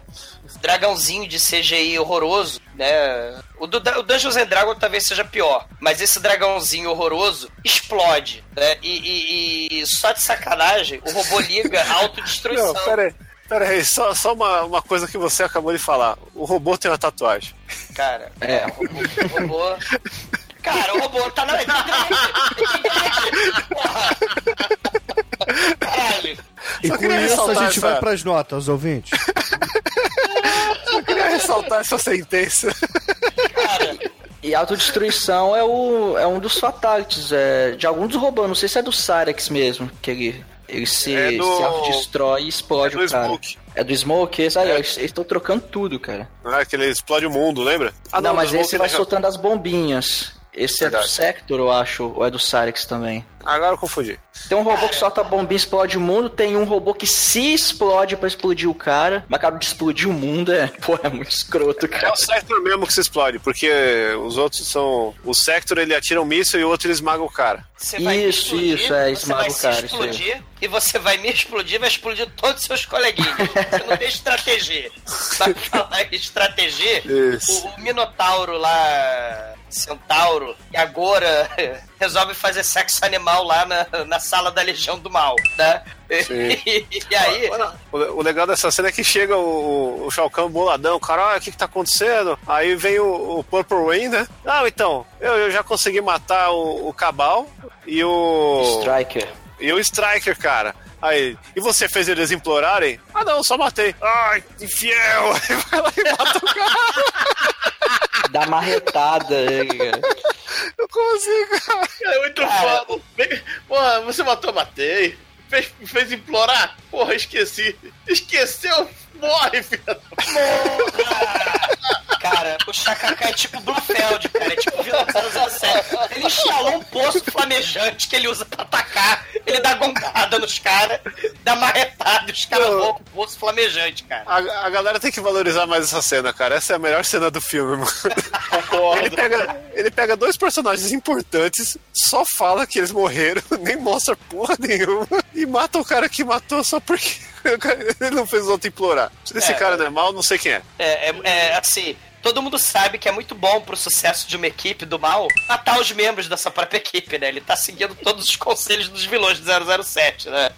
dragãozinho de CGI horroroso, né? O do o Dungeons and Dragons talvez seja pior, mas esse dragãozinho horroroso explode, né? E, e- e só de sacanagem, o robô liga a autodestruição. Não, pera aí. Pera aí, só, só uma, uma coisa que você acabou de falar. O robô tem uma tatuagem. Cara, É. o robô, o robô- Cara, o robô tá na. Caralho! E Só com isso a gente vai essa- pras notas, ouvintes. Eu queria ressaltar essa sentença. Cara, E autodestruição é, o, é um dos fatalities é, de algum dos robôs, não sei se é do Cyrex mesmo, que ele, ele se, É do- se autodestrói e explode é do o cara. Smoke. É do Smoke? Esse aí, É. eles estão trocando tudo, cara. Ah, que ele explode o mundo, lembra? Ah, não, do mas esse vai já- soltando as bombinhas. Esse é do Verdade. Sector, eu acho, ou é do Cyrex também. Agora eu confundi. Tem um robô que solta bombinha e explode o mundo, tem um robô que se explode pra explodir o cara, mas acaba de explodir o mundo, é, pô, é muito escroto, É cara. o Sector mesmo que se explode, porque os outros são. O Sector ele atira um míssil e o outro ele esmaga o cara. Você Isso, explodir, isso, é, você esmaga vai o se cara, explodir, e você vai me explodir, vai explodir todos os seus coleguinhas. Você não tem estratégia. Vai falar em estratégia, Isso. o, o Minotauro lá, Centauro, e agora resolve fazer sexo animal lá na, na sala da Legião do Mal, né? Sim. E, aí, O, o legal dessa cena é que chega o, o Shao Kahn boladão, caralho, o que que tá acontecendo? Aí vem o, o Purple Rain, né? Ah, então, eu, eu já consegui matar o, o Cabal e o... Striker. E o Striker, cara. Aí, e você fez eles implorarem? Ah, não, só matei. Ai, infiel! Aí vai lá e mata o cara. Dá marretada, cara. Como assim, cara? É muito Cara, foda. Porra, você matou, matei. Fez, fez implorar? Porra, esqueci. Esqueceu? Morre, filho. da- cara, o Chacacá é tipo Blofeld, cara, é tipo vilão do 007. Ele instalou um poço flamejante que ele usa pra atacar, ele dá gongada nos caras, dá marretada e os caras o poço flamejante, cara. A, a galera tem que valorizar mais essa cena, cara. Essa é a melhor cena do filme, mano. Ele Concordo. pega, ele pega dois personagens importantes, só fala que eles morreram, nem mostra porra nenhuma, e mata o cara que matou só porque ele não fez os outros implorar. Se esse É. cara não é mal, não sei quem é. É, é, é, assim, todo mundo sabe que é muito bom pro sucesso de uma equipe do mal matar os membros da sua própria equipe, né? Ele tá seguindo todos os conselhos dos vilões do 007, né?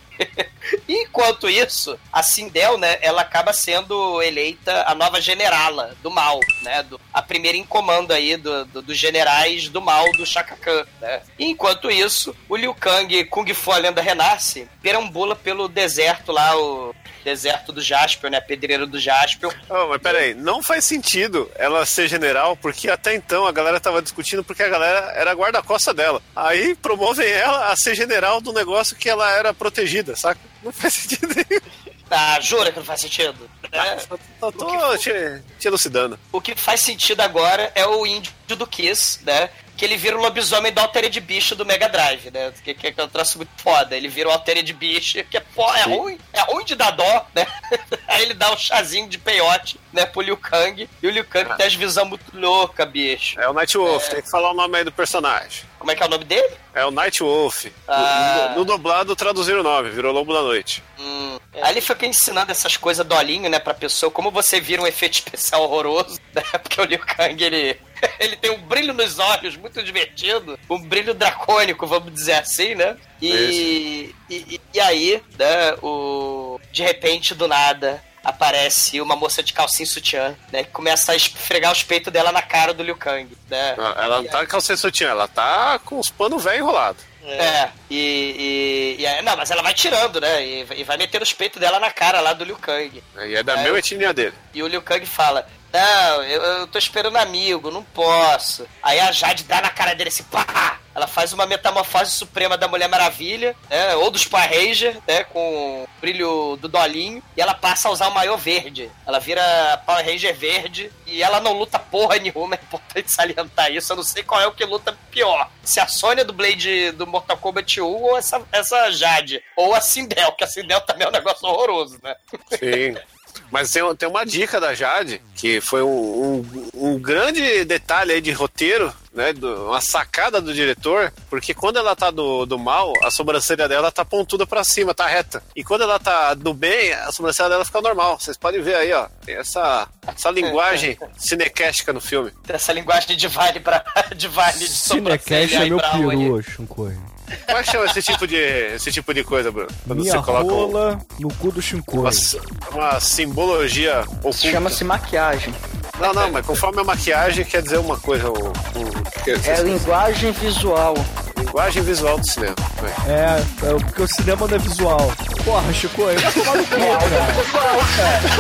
Enquanto isso, a Sindel, né, ela acaba sendo eleita a nova generala do mal, né? do- a primeira em comando aí do- do- dos generais do mal do Shaka Khan, né? Enquanto isso, o Liu Kang, Kung Fu a lenda renasce, perambula pelo deserto lá, o deserto do Jaspion, né? Pedreiro do Jaspion. Oh, mas peraí, não faz sentido ela ser general, porque até então a galera tava discutindo porque a galera era guarda-costa dela. Aí promovem ela a ser general do negócio que ela era protegida, saca? Não faz sentido nenhum. Ah, jura que não faz sentido? É, Tô, tô te, te elucidando. o que faz sentido agora é o índio do Kiss, né? Que ele vira o lobisomem da Altered Bicho do Mega Drive, né? Que, que, que é um troço muito foda. Ele vira o Altered Bicho, que é, pô, é ruim, é ruim de dar dó, né? Aí ele dá um chazinho de peiote, né, pro Liu Kang. E o Liu Kang tem as visões muito loucas, bicho. É o Night Wolf, tem que falar o nome aí do personagem. Como é que é o nome dele? É o Night Wolf. Ah. No, no dublado traduziram o nome, virou Lobo da Noite. Hum. Aí ele fica ensinando essas coisas dolinho, né, pra pessoa, como você vira um efeito especial horroroso, né? Porque o Liu Kang, ele, ele tem um brilho nos olhos muito divertido, um brilho dracônico, vamos dizer assim, né? E, e, e- e aí, né, o, de repente, do nada, aparece uma moça de calcinha e sutiã, né, que começa a esfregar os peitos dela na cara do Liu Kang, né? Ela não tá com calcinha sutiã, ela tá com os panos velho enrolados. É, e, e, e aí- Não, mas ela vai tirando, né? E, e vai metendo os peitos dela na cara lá do Liu Kang. E é da mesma etnia dele. E o Liu Kang fala: Não, eu, eu tô esperando amigo, não posso. Aí a Jade dá na cara dele assim, pá! Ela faz uma metamorfose suprema da Mulher Maravilha, né? Ou dos Power Ranger, né? Com o brilho do Dolinho. E ela passa a usar o maiô verde. Ela vira Power Ranger verde. E ela não luta porra nenhuma. É importante salientar isso. Eu não sei qual é o que luta pior. Se a Sônia do Blade do Mortal Kombat 1 ou essa, essa Jade. Ou a Sindel, que a Sindel também é um negócio horroroso, né? Sim. Mas tem, tem uma dica da Jade, que foi um, um, um grande detalhe aí de roteiro, né? do- uma sacada do diretor, porque quando ela tá do, do mal, a sobrancelha dela tá pontuda pra cima, tá reta. E quando ela tá do bem, a sobrancelha dela fica normal. Vocês podem ver aí, ó. Tem essa, essa linguagem cinecástica no filme. Essa linguagem de Divine pra Divine de Cinecast sobrancelha é meu peru, Shinkoi. Como é que chama esse tipo de, esse tipo de coisa, Bruno? Quando Minha você coloca um- rola no cu do Shinkoi. uma, uma simbologia oculta. Chama-se maquiagem. Não, não, mas conforme a maquiagem quer dizer uma coisa. O, o- dizer, É linguagem visual. linguagem visual do cinema. Vai. É, é, porque o cinema não é visual. Porra, Shinkoi, vai tomar no cu, cara.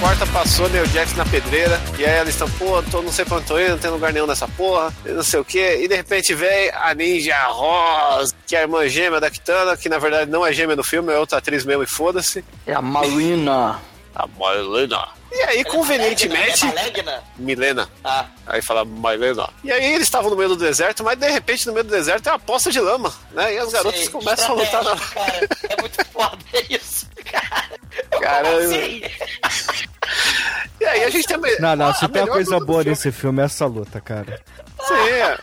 Porta passou, Neo Jax na pedreira, e aí eles estão, pô, tô, não sei pra onde tô indo, não tem lugar nenhum nessa porra, não sei o que, e de repente vem a Ninja Rosa, que é a irmã gêmea da Kitana, que na verdade não é gêmea no filme, é outra atriz mesmo, e foda-se. É a Marina. A Marlena. E aí, convenientemente. É Malegna? Milena. Ah, Aí fala Milena. E aí eles estavam no meio do deserto, mas de repente no meio do deserto tem uma poça de lama, né? E as garotas sei, começam a lutar na. Cara, é muito foda isso, cara. Caramba. como assim? E aí a gente tem me- Não, não, a se tem uma coisa boa filme. nesse filme é essa luta, cara. Sim, é.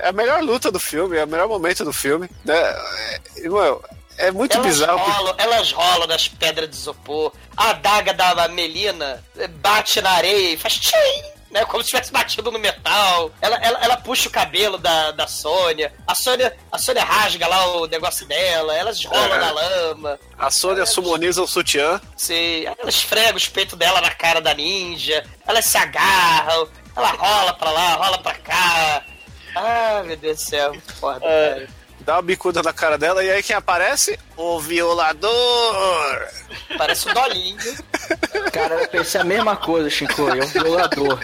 É a melhor luta do filme, é o melhor momento do filme. Né? É, irmão, é muito Elas bizarro. porque- rolam, elas rolam nas pedras de isopor. A adaga da Melina bate na areia e faz tchim, né? Como se tivesse batido no metal. Ela, ela, ela puxa o cabelo da, da Sônia. A Sônia. A Sônia rasga lá o negócio dela. Elas rolam É. na lama. A Sônia sumoniza o sutiã. Se, ela esfrega os peitos dela na cara da ninja. Elas se agarram. Ela rola pra lá, rola pra cá. Ah, meu Deus do céu. Foda, cara. Dá uma bicuda na cara dela e aí quem aparece? O violador! Parece o Dolinho. Cara, eu pensei a mesma coisa, Shinkoi. É o violador.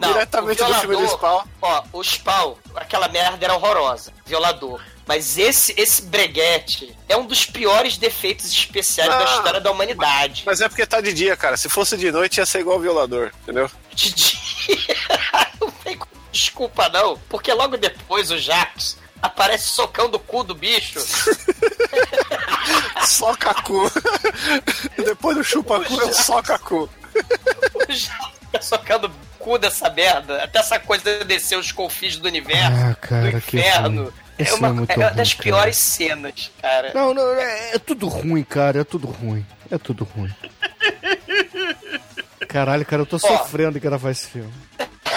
Não, Diretamente o do filme do Spawn. Ó, o Spawn, aquela merda era horrorosa. Violador. Mas esse, esse breguete é um dos piores defeitos especiais da Ah, história da humanidade. Mas é porque tá de dia, cara. Se fosse de noite ia ser igual o violador, entendeu? De dia. não tem desculpa, não. Porque logo depois o Jax aparece socando o cu do bicho. Só cacu. Depois do só cacu. O Jax fica socando o cu dessa merda. Até essa coisa de descer os confins do universo. Ah, cara, do que inferno. É uma, é é uma ruim, das cara. piores cenas, cara. Não, não, é, é tudo ruim, cara. É tudo ruim. É tudo ruim. Caralho, cara, eu tô sofrendo em gravar esse filme.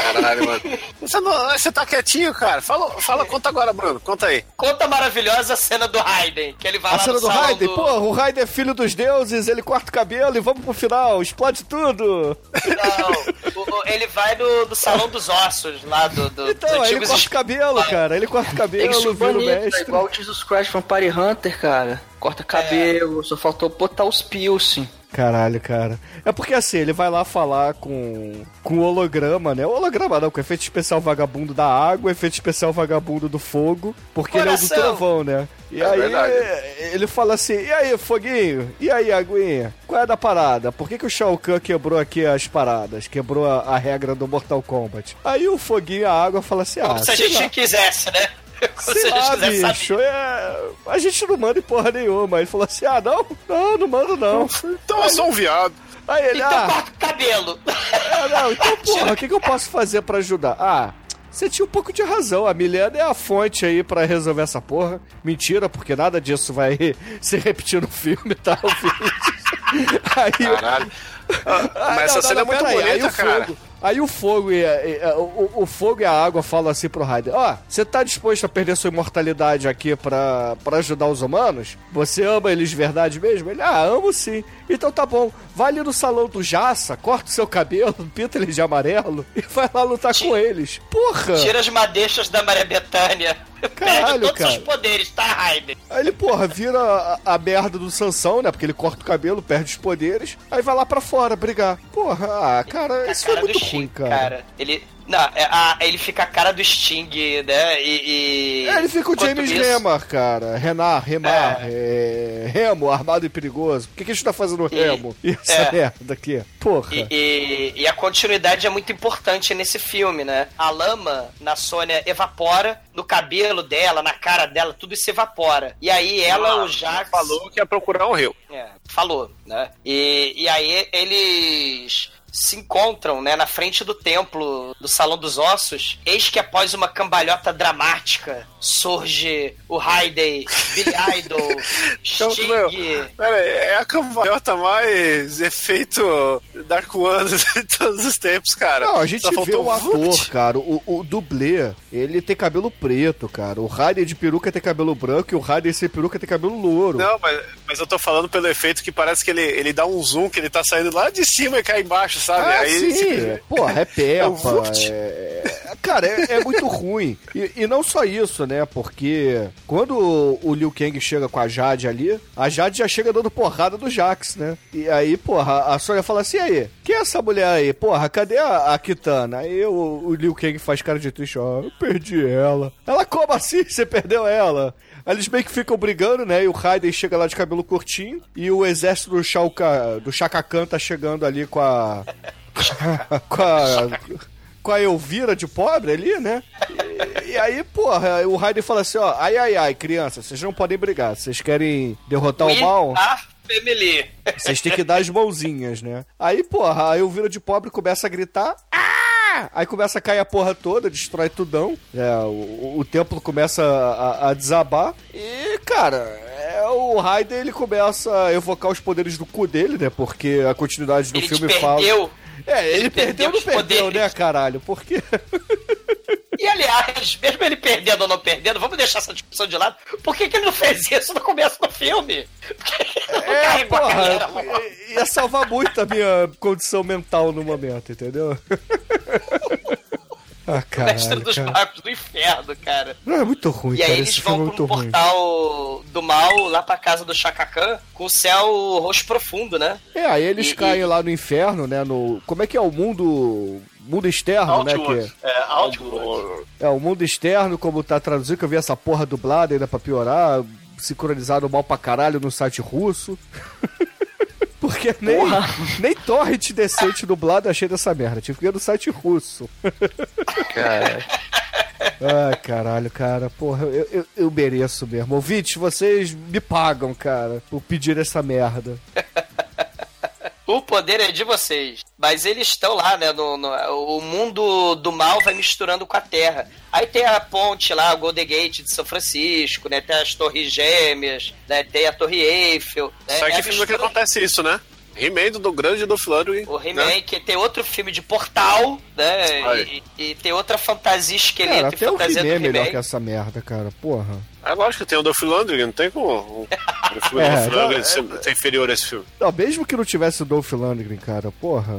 Caralho, mano. Você, não, você tá quietinho, cara. Fala, fala, conta agora, Bruno. Conta aí. Conta a maravilhosa cena do Raiden, que ele vai A lá cena no do Raiden, do... porra, o Raiden é filho dos deuses, ele corta o cabelo e vamos pro final, explode tudo. Não, o- o- ele vai do, do salão dos ossos, lá do, do Então, ele corta o es- cabelo, cara, ele corta o cabelo, ser vira o bonito, é mestre. igual o Jesus Christ Vampire Hunter, cara. Corta cabelo, só faltou botar os piercing. Caralho, cara. É porque assim, ele vai lá falar com, com o holograma, né? O holograma não, com o efeito especial vagabundo da água, efeito especial vagabundo do fogo, porque ele é o do Coração. trovão, né? E É aí verdade. ele fala assim: e aí, foguinho? E aí, aguinha? Qual é da parada? Por que, que o Shao Kahn quebrou aqui as paradas? Quebrou a, a regra do Mortal Kombat? Aí o foguinho a água fala assim: ah, Como se a gente lá. quisesse, né? Sei a gente lá, bicho, é... a gente não manda em porra nenhuma. Ele falou assim: ah, não, não, não mando não. Então eu sou um viado. Aí ele, Então ah, corta o cabelo. ah, não, então porra, o que, que eu posso fazer pra ajudar? Ah, você tinha um pouco de razão. A Milena é a fonte aí pra resolver essa porra. Mentira, porque nada disso vai se repetir no filme, tá? O. Aí, Caralho. Ah, Ah, mas essa não, cena não, é muito aí, aí bonita, o cara. Fogo, aí o fogo e, a- o, o fogo e a água falam assim pro Ryder: Ó, você tá disposto a perder sua imortalidade aqui pra, pra ajudar os humanos? Você ama eles de verdade mesmo? Ele, ah, amo sim. Então tá bom, vai ali no salão do Jaça, corta o seu cabelo, pinta ele de amarelo e vai lá lutar com eles. Porra! Tira as madeixas da Maria Bethânia. Caralho, Perde todos cara. os poderes, tá, Raider? Aí ele, porra, vira a, a merda do Sansão, né? Porque ele corta o cabelo, perde os poderes, aí vai lá pra fora brigar. Porra, ah, cara, isso foi cara muito ruim, Sting, cara. Ele. Não, é, a- ele fica a cara do Sting, né? E. e- É, ele fica o enquanto James isso- Remar, cara. Renar, Remar, é, Remo, armado e perigoso. Por que, que a gente tá fazendo E- Remo? E essa é. merda aqui? Porra. E, e- e a continuidade é muito importante nesse filme, né? A lama na Sônia evapora, no cabelo dela, na cara dela, tudo isso evapora. E aí ela, o Jax. Falou que ia procurar um rio. É, falou, né? E, e aí eles se encontram, né, na frente do templo do Salão dos Ossos. Eis que após uma cambalhota dramática surge o Raiden, Billy Idol, Então, Sting. meu, pera aí, é a cambalhota mais efeito Dark One de todos os tempos, cara. Não, a gente Só vê faltou o ator, cara, o, o dublê, ele tem cabelo preto, cara. O Raiden de peruca tem cabelo branco e o Raiden sem peruca tem cabelo louro. Não, mas, mas eu tô falando pelo efeito que parece que ele, ele dá um zoom, que ele tá saindo lá de cima e cai embaixo, sabe? Ah, Aí, sim, tipo, porra, é É Vult. é- é- Cara, é, é muito ruim. E, e não só isso, né? Porque quando o, o Liu Kang chega com a Jade ali, a Jade já chega dando porrada do Jax, né? E aí, porra, a Sônia fala assim: aí, quem é essa mulher aí? Porra, cadê a, a Kitana? Aí o, o Liu Kang faz cara de triste: ó, eu perdi ela. Ela, como assim? Você perdeu ela? Aí eles meio que ficam brigando, né? E o Raiden chega lá de cabelo curtinho. E o exército do, Shao Kahn- do Shaka Khan tá chegando ali com a. com a. Com a Elvira de pobre ali, né? E, e aí, porra, o Raiden fala assim: ó, ai, ai, ai, criança, vocês não podem brigar. Vocês querem derrotar o We mal? are family. Vocês têm que dar as mãozinhas, né? Aí, porra, a Elvira de pobre começa a gritar. "Ah!" Aí começa a cair a porra toda, destrói tudão. É, o, o templo começa a, a desabar. E, cara, é, o Raiden ele começa a evocar os poderes do cu dele, né? Porque a continuidade do Ele filme fala. perdeu. É, ele, ele perdeu perdeu não perdeu, poderes. né, caralho? Porque. E aliás, mesmo ele perdendo ou não perdendo, vamos deixar essa discussão de lado. Por que, que ele não fez isso no começo do filme? Porque ele não É, porra, logo. ia salvar muito a minha condição mental no momento, entendeu? ah, Mestre dos cara. magos do inferno, cara. Não, é muito ruim, E cara. aí eles Esse filme vão é muito pro ruim. portal do mal lá pra casa do Shaka Khan com o céu roxo profundo, né? É, aí eles E- caem e- lá no inferno, né? No. Como é que é o mundo. Mundo externo, né? Outwood. Que É, Outwood. é o mundo externo, como tá traduzido, que eu vi essa porra dublada ainda pra piorar. Sincronizado mal pra caralho no site russo. Porque nem, nem torrent decente dublado eu achei dessa merda. Tive que ir no site russo. Cara. Ai, caralho, cara. Porra, eu, eu, eu mereço mesmo. Ouvintes, vocês me pagam, cara, por pedir essa merda. O poder é de vocês. Mas eles estão lá, né? No, no- o mundo do mal vai misturando com a Terra. Aí tem a ponte lá, o Golden Gate de São Francisco, né? Tem as Torres Gêmeas, né? Tem a Torre Eiffel. Né? Só É que a filme que mistura- acontece isso, né? He-Man do grande do Flandre. O He-Man, que tem outro filme de portal, né? E, e tem outra fantasia esqueleto Cara, e até o fantasia He-Man é do melhor que essa merda, cara. Porra. É lógico que tem o Dolph Lundgren, não tem como o o filme É, do Dolph Lundgren ser, ser inferior a esse filme. Não, mesmo que não tivesse o Dolph Lundgren, cara, porra.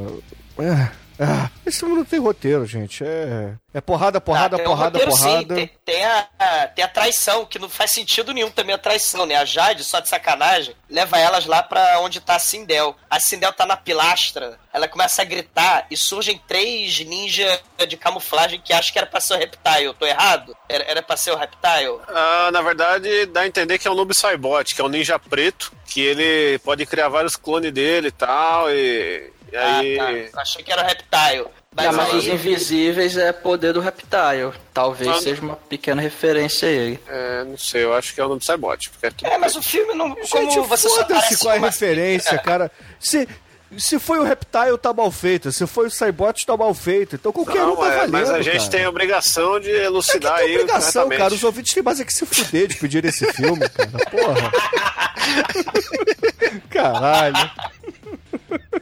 É, Ah, esse filme não tem roteiro, gente. É, é porrada, porrada, Ah, tem um porrada, roteiro, sim. porrada. Tem, tem a, tem a traição, que não faz sentido nenhum também a traição, né? A Jade, só de sacanagem, leva elas lá pra onde tá a Sindel. A Sindel tá na pilastra, ela começa a gritar e surgem três ninjas de camuflagem que acham que era pra ser o Reptile. Eu tô errado? Era, era pra ser o Reptile? Ah, na verdade, dá a entender que é um Noob Saibot, que é um ninja preto, que ele pode criar vários clones dele e tal, e, e aí... Ah, tá. Achei que era o Reptile. Mas, Não, mas aí- os invisíveis é poder do Reptile. Talvez seja uma pequena referência a ele. É, não sei, eu acho que é o Noob Saibot, porque é tudo É, mas o filme não. Gente, como você foda-se qual é a uma- referência, cara. Se, se foi o Reptile, tá mal feito. Se foi o Cybot, tá mal feito. Então qualquer um Não, tá é, valendo, mas a gente cara. tem a obrigação de É que elucidar tem aí obrigação, cara. Os ouvintes têm mais é que se fuder de pedir esse filme, cara. Porra. Caralho.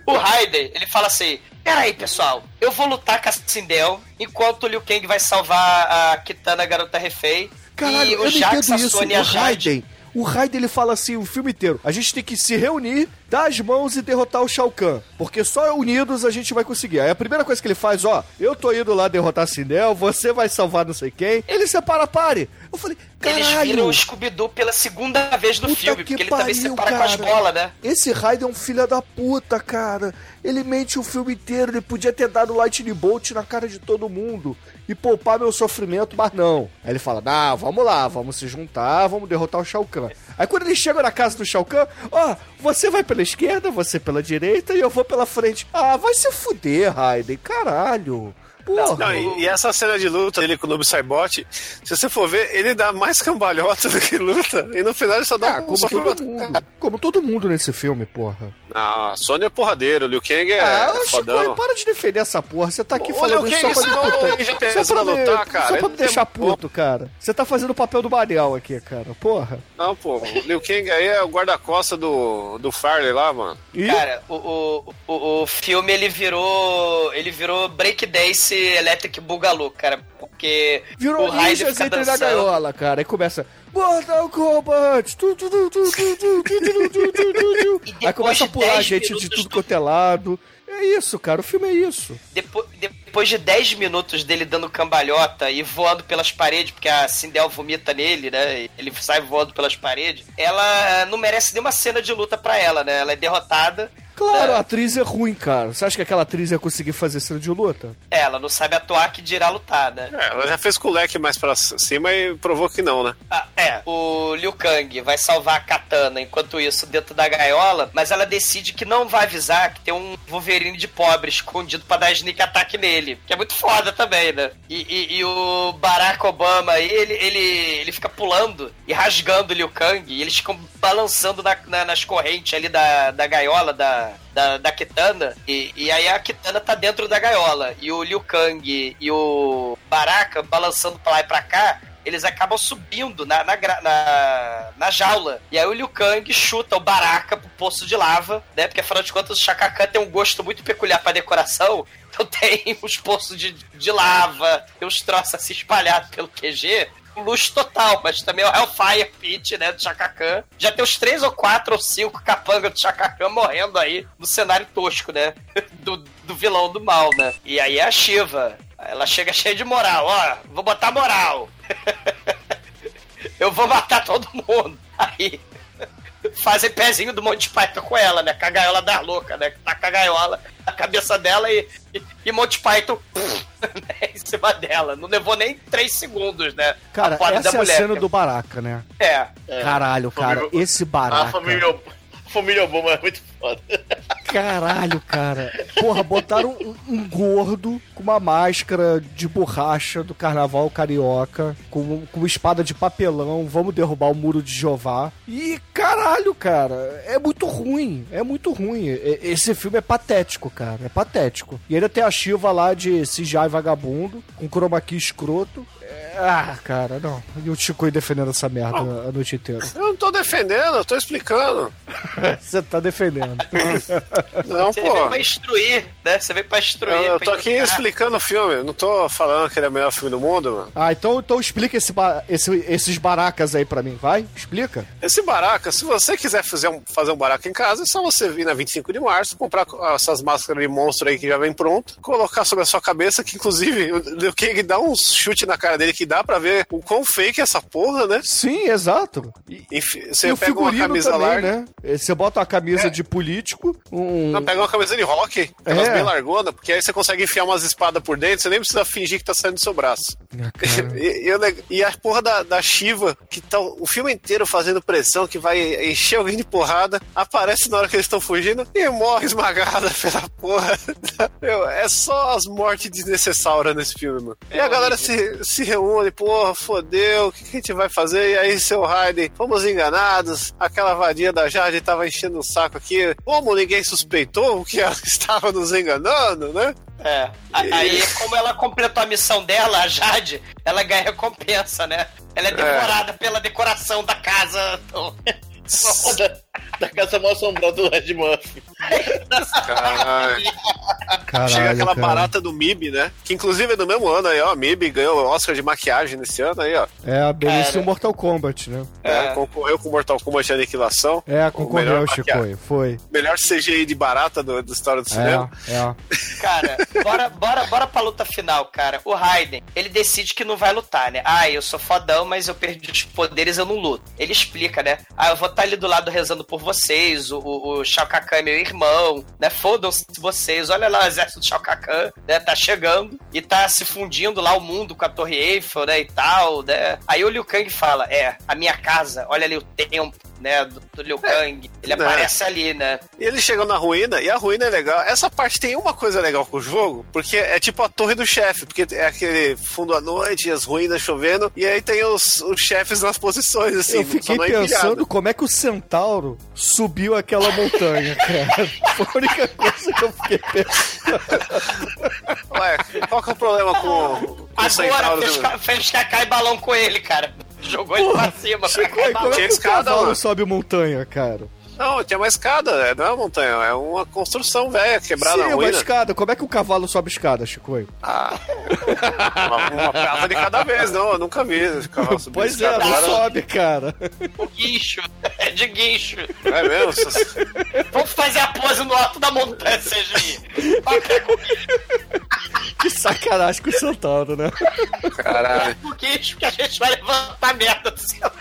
O Raiden, ele fala assim: Peraí, pessoal, eu vou lutar com a Sindel enquanto o Liu Kang vai salvar a Kitana, a garota refém. Caralho, e eu o não Jax, a isso. A O. Raiden, o Raiden ele fala assim o filme inteiro. A gente tem que se reunir, dar as mãos e derrotar o Shao Kahn. Porque só unidos a gente vai conseguir. Aí a primeira coisa que ele faz, ó, eu tô indo lá derrotar a Sindel, você vai salvar não sei quem. Ele separa a pare. Eu falei, Eles caralho. viram o Scooby-Doo pela segunda vez no filme, que porque ele também pariu, separa com as bolas, né? Esse Raiden é um filho da puta, cara. Ele mente o filme inteiro. Ele podia ter dado Lightning Bolt na cara de todo mundo e poupar meu sofrimento, mas não. Aí ele fala: Não, vamos lá, vamos se juntar, vamos derrotar o Shao Kahn. Aí quando ele chega na casa do Shao Kahn, ó, você vai pela esquerda, você pela direita e eu vou pela frente. Ah, vai se fuder, Raiden, caralho. Porra. Não, e, e essa cena de luta dele com o Noob Saibot, se você for ver, ele dá mais cambalhota do que luta. E no final ele só dá Ah, um como só todo mundo. Como todo mundo nesse filme, porra. Ah, a Sônia é porradeiro, o Liu Kang é ah, Chico, fodão. para de defender essa porra. Você tá aqui Ô, falando Liu isso só Kang pra me putar. Só pra me, lutar, cara. só pra Ele me deixar tem- puto, cara. Você tá fazendo o papel do Manel aqui, cara. Porra. Não, pô, o Liu Kang aí é o guarda-costa do, do Farley lá, mano. E Cara, o, o, o, o filme ele virou. Ele virou breakdance Electric Boogaloo, cara. Porque virou o Raiden fica na dançando. gaiola, cara. Aí começa... Mortal Kombat! Tu, tu, tu, tu, tu, tu, tu, tu, tu, tu, tu. E Aí começa a pular 10 gente de tudo do- quanto é lado. É isso, cara. O filme é isso. Depois, depois de 10 minutos dele dando cambalhota e voando pelas paredes, porque a Sindel vomita nele, né? e Ele sai voando pelas paredes. Ela não merece nenhuma cena de luta pra ela, né? Ela é derrotada. Claro, É. a atriz é ruim, cara. Você acha que aquela atriz ia conseguir fazer cena de luta? É, Ela não sabe atuar que dirá lutar, né? É, ela já fez com o leque mais pra cima e provou que não, né? Ah, é, o Liu Kang vai salvar a Katana enquanto isso dentro da gaiola, mas ela decide que não vai avisar que tem um Wolverine de pobre escondido pra dar sneak attack nele, que é muito foda também, né? E, e- e o Barack Obama aí, ele, ele, ele fica pulando e rasgando o Liu Kang, e eles ficam balançando na- na- nas correntes ali da, da gaiola da, da, da Kitana, e, e aí a Kitana tá dentro da gaiola, e o Liu Kang e o Baraka balançando pra lá e pra cá, eles acabam subindo na, na, na, na jaula. E aí o Liu Kang chuta o Baraka pro poço de lava, né? Porque afinal de contas o Shaka Khan tem um gosto muito peculiar pra decoração. Então tem os poços de, de lava, tem uns troços assim espalhados pelo QG. Luxo total, mas também é o Hellfire Pit, né, do Shaka Khan. Já tem uns três ou quatro ou cinco capangas do Shaka Khan morrendo aí no cenário tosco, né? Do, do vilão do mal, né? E aí é a Shiva. Ela chega cheia de moral, ó, vou botar moral. Eu vou matar todo mundo. Aí fazem pezinho do Monty Python com ela, né? Com a gaiola da louca, né? Que tá com a gaiola na cabeça dela e, e, e Monty Python né, em cima dela. Não levou nem três segundos, né? Cara, A essa é a mulher, cena que- do Baraka, né? É. Caralho, cara, Família- esse A Baraka. família, a família Obama é muito foda. Caralho, cara. Porra, botaram um, um gordo com uma máscara de borracha do carnaval carioca, com, com uma espada de papelão, vamos derrubar o muro de Jeová. E caralho, cara, é muito ruim. É muito ruim. Esse filme é patético, cara. É patético. E ainda tem a Shiva lá de CGI vagabundo, com chroma key escroto. Ah, cara, não. E o Chico defendendo essa merda a noite inteira. Eu não tô defendendo, eu tô explicando. Você tá defendendo. Não, Você veio pô. pra instruir, né? Você veio pra instruir. Eu, eu tô aqui explicando o filme, eu não tô falando que ele é o melhor filme do mundo, mano. Ah, então, então explica esse, esse- esses baracas aí pra mim, vai? Explica. Esse baraca, se você quiser fazer um, fazer um baraca em casa, é só você vir na 25 de março, comprar essas máscaras de monstro aí que já vem pronto, colocar sobre a sua cabeça, que inclusive o King dá um chute na cara dele que dá pra ver o quão fake é essa porra, né? Sim, exato. E, Enfim, e você o pega uma figurino camisa também, larga. né? Você bota uma camisa É. de político, um... Não, pega uma camisa de rock, aquelas É. bem largona, porque aí você consegue enfiar umas espadas por dentro, você nem precisa fingir que tá saindo do seu braço. Ah. E, e o e a porra da, da Shiva, que tá o filme inteiro fazendo pressão, que vai encher alguém de porrada, aparece na hora que eles estão fugindo e morre esmagada pela porra. Meu, é só as mortes desnecessárias nesse filme, mano. E a galera se, se reúne, porra, fodeu, o que, que a gente vai fazer? E aí, seu Raiden, fomos enganados, aquela vadia da Jade tava enchendo o saco aqui. Como ninguém suspeitou que ela estava nos enganando, né? É. Aí, como ela completou a missão dela, a Jade, ela ganha recompensa, né? Ela é decorada pela decoração da casa. da, da casa mal assombrada do Ed Murphy. Caralho. Caralho, Chega aquela cara. barata do MIB, né? Que inclusive é do mesmo ano aí, ó. MIB ganhou o Oscar de maquiagem nesse ano aí, ó. É, a Benício Cara. Mortal Kombat, né? É, concorreu com Mortal Kombat Aniquilação. É, concorreu, Chico, maquiagem. foi. Melhor CGI de barata do, da história do cinema. É, é. Cara, bora, bora, bora pra luta final, cara. O Raiden, ele decide que não vai lutar, né? Ah, eu sou fodão, mas eu perdi os poderes, eu não luto. Ele explica, né? Ah, eu vou estar ali do lado rezando por vocês, o, o, o Shao Kahn é meu irmão, né? Fodam-se vocês, olha lá o exército do Shao Kahn, né? Tá chegando e tá se fundindo lá o mundo com a Torre Eiffel, né? E tal, né? Aí o Liu Kang fala, é, a minha casa, olha ali o templo, né? Do, do Liu Kang. Ele né? aparece ali, né? E ele chegou na ruína, e a ruína é legal. Essa parte tem uma coisa legal com o jogo, porque é tipo a torre do chefe, porque é aquele fundo à noite, as ruínas chovendo, e aí tem os, os chefes nas posições, assim. Eu fiquei é pensando como é que o Centauro subiu aquela montanha, cara. Foi a única coisa que eu fiquei pensando. Ué, qual que é o problema com, com o Agora Centauro? fez, ca- fez cacá e balão com ele, cara. Jogou ele pra cima. Chico, pra como é que o mano. sobe montanha, cara? Não, tem uma escada, é, não é uma montanha, é uma construção velha, quebrada Sim, na é uma ruína. escada. Como é que o cavalo sobe escada, Chico? Ah, uma, uma casa de cada vez, não, eu nunca vi esse cavalo subir Pois é, escada. não Cara, sobe, cara. O guincho. É de guincho. É mesmo? Vamos fazer a pose no alto da montanha, CGI. Toca com Que sacanagem com o Centauro, né? Caralho. o guincho que a gente vai levantar a merda do centauro.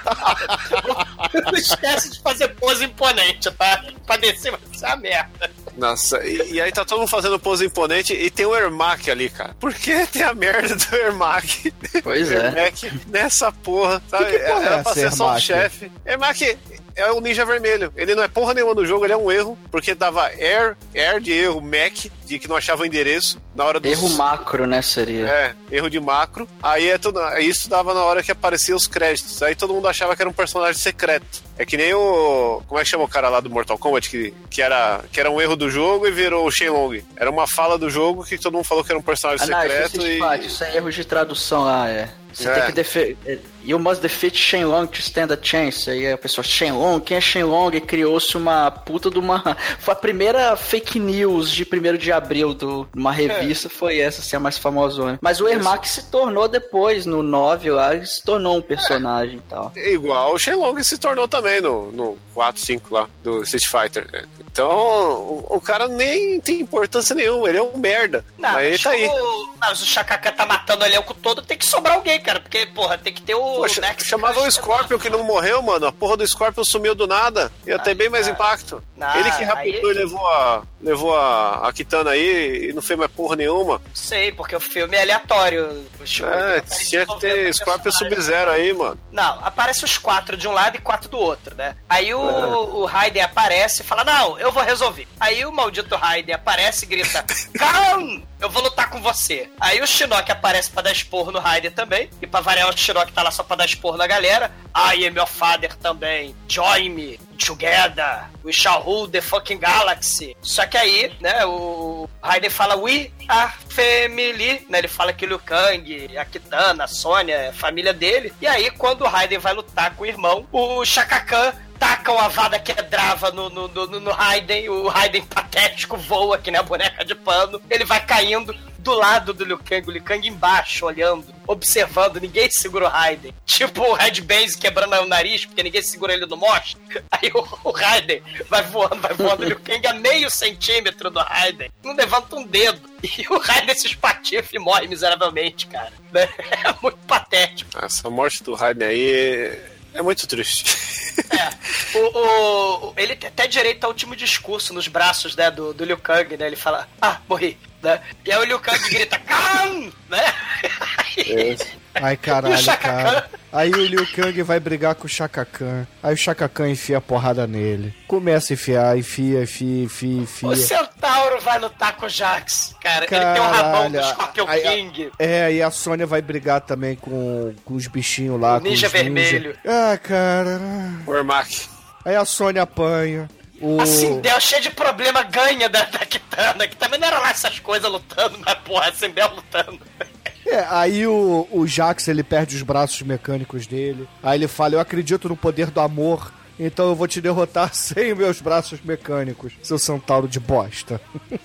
Não esquece de fazer pose imponente, tá? Pra descer vai ser a merda. Nossa, e, e aí tá todo mundo fazendo pose imponente e tem o Ermac ali, cara. Por que tem a merda do Ermac? Pois é. Ermac nessa porra, sabe? Que que porra é Era pra essa, ser só um chefe. Ermac é o ninja vermelho. Ele não é porra nenhuma no jogo, ele é um erro, porque dava air, air de erro, Mac, de que não achava o endereço na hora do Erro macro, né, seria? É, erro de macro. Aí é tudo, isso dava na hora que apareciam os créditos. Aí todo mundo achava que era um personagem secreto. É que nem o. Como é que chama o cara lá do Mortal Kombat? Que, que, era, que era um erro do jogo e virou o Shenlong. Era uma fala do jogo que todo mundo falou que era um personagem Ah, não, isso, secreto e. isso é erro de tradução lá, é. Você É. tem que defender. You must defeat Shenlong to stand a chance. Aí a pessoa, Shenlong, quem é Shenlong? Criou-se uma puta de uma. Foi a primeira fake news de 1 de abril de uma revista, foi essa, assim, a mais famosona. Mas o Ermac se tornou depois, no 9 lá, ele se tornou um personagem e tal. Igual o Shenlong se tornou também no, no 4, 5 lá, do Street Fighter. Então, o, o cara nem tem importância nenhuma, ele é um merda. Não, Mas ele tá aí. O, mas o Shakaka tá matando o elenco todo, tem que sobrar alguém, cara. Porque, porra, tem que ter o. Poxa, Next chamava o. Scorpion que não morreu, mano. A porra do Scorpion sumiu do nada. Ia ter bem mais impacto. Não, Ele que rapidou e levou a, levou a, a Kitana aí e não fez mais porra nenhuma. Sei, porque o filme é aleatório. Show- É, tinha que ter Scorpion. Sub-Zero aí, mano. Não, aparece os quatro de um lado e quatro do outro, né? Aí o, É. o Raiden aparece e fala: Não, eu vou resolver. Aí o maldito Raiden aparece e grita: Khan, eu vou lutar com você. Aí o Shinnok aparece pra dar esporro no Raiden também. E pra variar, o Shinnok tá lá só pra dar esporro na galera. I am your father também. Join me. Together. We shall rule the fucking galaxy. Só que aí, né, o Raiden fala we are family, né? Ele fala que o Liu Kang, a Kitana, a Sônia, é a família dele. E aí, quando o Raiden vai lutar com o irmão, o Shaka Khan taca uma vada quebrava no, no, no, no Raiden, o Raiden patético voa que nem a boneca de pano, ele vai caindo do lado do Liu Kang, o Liu Kang embaixo, olhando, observando, ninguém segura o Raiden. Tipo o Red Base quebrando o nariz, porque ninguém segura ele no moche. Aí o, o Raiden vai voando, vai voando, o Liu Kang a meio centímetro do Raiden, não levanta um dedo. E o Raiden se espatifa e morre miseravelmente, cara. É muito patético. Essa morte do Raiden aí é muito triste. É, o, o- ele tem até direito ao último discurso nos braços né, do, do Liu Kang, né? Ele fala, ah, morri. Né? E aí o Liu Kang grita, Khan! Né? Ai, E o caralho, cara. Aí o Liu Kang vai brigar com o Shaka Khan. Aí o Shaka Khan enfia a porrada nele. Começa a enfiar, enfia, enfia, enfia, enfia. O Centauro vai lutar com o Jax, cara. ele tem o rabão do Scorpion Aí, King. É, e a Sônia vai brigar também com, com os bichinhos lá. O ninja com os vermelho. Ah, cara. O Ermac. Aí a Sônia apanha. O... Assim, Del cheio de problema ganha da, da Kitana, que também não era lá essas coisas lutando, mas porra, assim, Del lutando. É, aí o, o Jax, ele perde os braços mecânicos dele. Aí ele fala, eu acredito no poder do amor, então eu vou te derrotar sem meus braços mecânicos, seu centauro de bosta.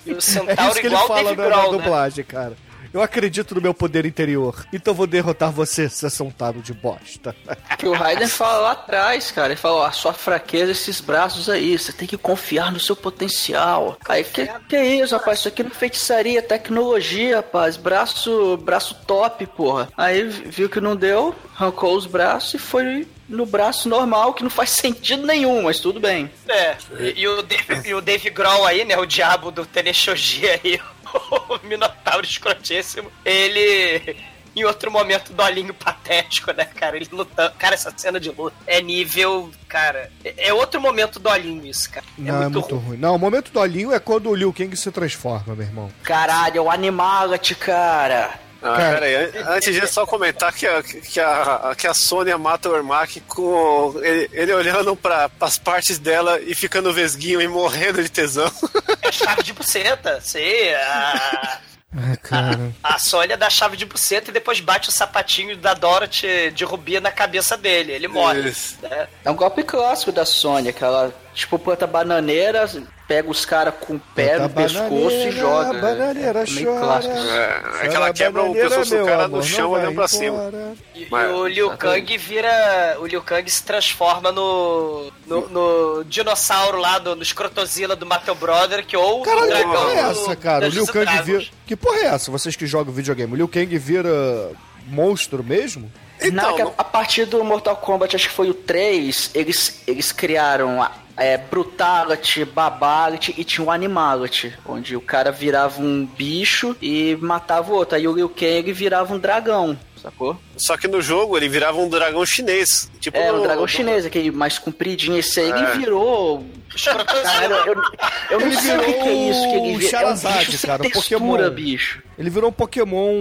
E o é Centauro isso que ele fala Dave na, na Grohl, né? dublagem, cara. Eu acredito no meu poder interior, então vou derrotar você, seu centauro de bosta. Que o Raiden fala lá atrás, cara. Ele fala, ó, a sua fraqueza é esses braços aí. Você tem que confiar no seu potencial. Aí, que, que é isso, rapaz? Isso aqui não é feitiçaria, é tecnologia, rapaz. Braço, braço top, porra. Aí viu que não deu, arrancou os braços e foi no braço normal, que não faz sentido nenhum, mas tudo bem. É, e, e o Dave, e o Dave Grohl aí, né, o diabo do Teneshoji aí, o Minotauro escrotíssimo, ele, em outro momento, dolinho patético, né, cara, ele lutando, cara, essa cena de luta é nível, cara, é é outro momento dolinho isso, cara, é Não, é muito, muito ruim. ruim. Não, o momento do olhinho é quando o Liu Kang se transforma, meu irmão. Caralho, é o Animality, cara. Ah, Cara, pera aí, an- antes disso, só comentar que a, que a, que a Sônia mata o Ermac com ele, ele olhando para as partes dela e ficando vesguinho e morrendo de tesão. É chave de buceta, sei, a... Cara. A Sônia dá a chave de buceta e depois bate o sapatinho da Dorothy de Rubi na cabeça dele. Ele morre. Né? É um golpe clássico da Sônia, que ela, tipo, planta bananeira, pega os caras com o pé no pescoço e joga. bananeira é meio chora. clássico. É, é que ela quebra o pescoço do cara amor, no chão não olhando pra cima. E, Mas- e o Liu. Kang vira. O Liu Kang se transforma no. no, no dinossauro lá, do, no Scrotozilla do Mario Brother, que ou Caralho, no que dragão. porra é do essa, cara? O Liu Kang vira. Que porra é essa? Vocês que jogam videogame. O Liu Kang vira monstro mesmo? Não, Então, que a, não- a partir do Mortal Kombat, acho que foi o 3, eles, eles criaram a, é, Brutality, Babality e tinha o Animality, onde o cara virava um bicho e matava o outro. Aí o Liu Kang virava um dragão, sacou? Só que no jogo ele virava um dragão chinês. Tipo É, no- o dragão chinês, aquele mais compridinho. Esse aí É. ele virou. Cara, eu, eu não Ele sei o que, que é isso que ele virou. É um bicho cara, um textura, Pokémon. bicho. Ele virou um Pokémon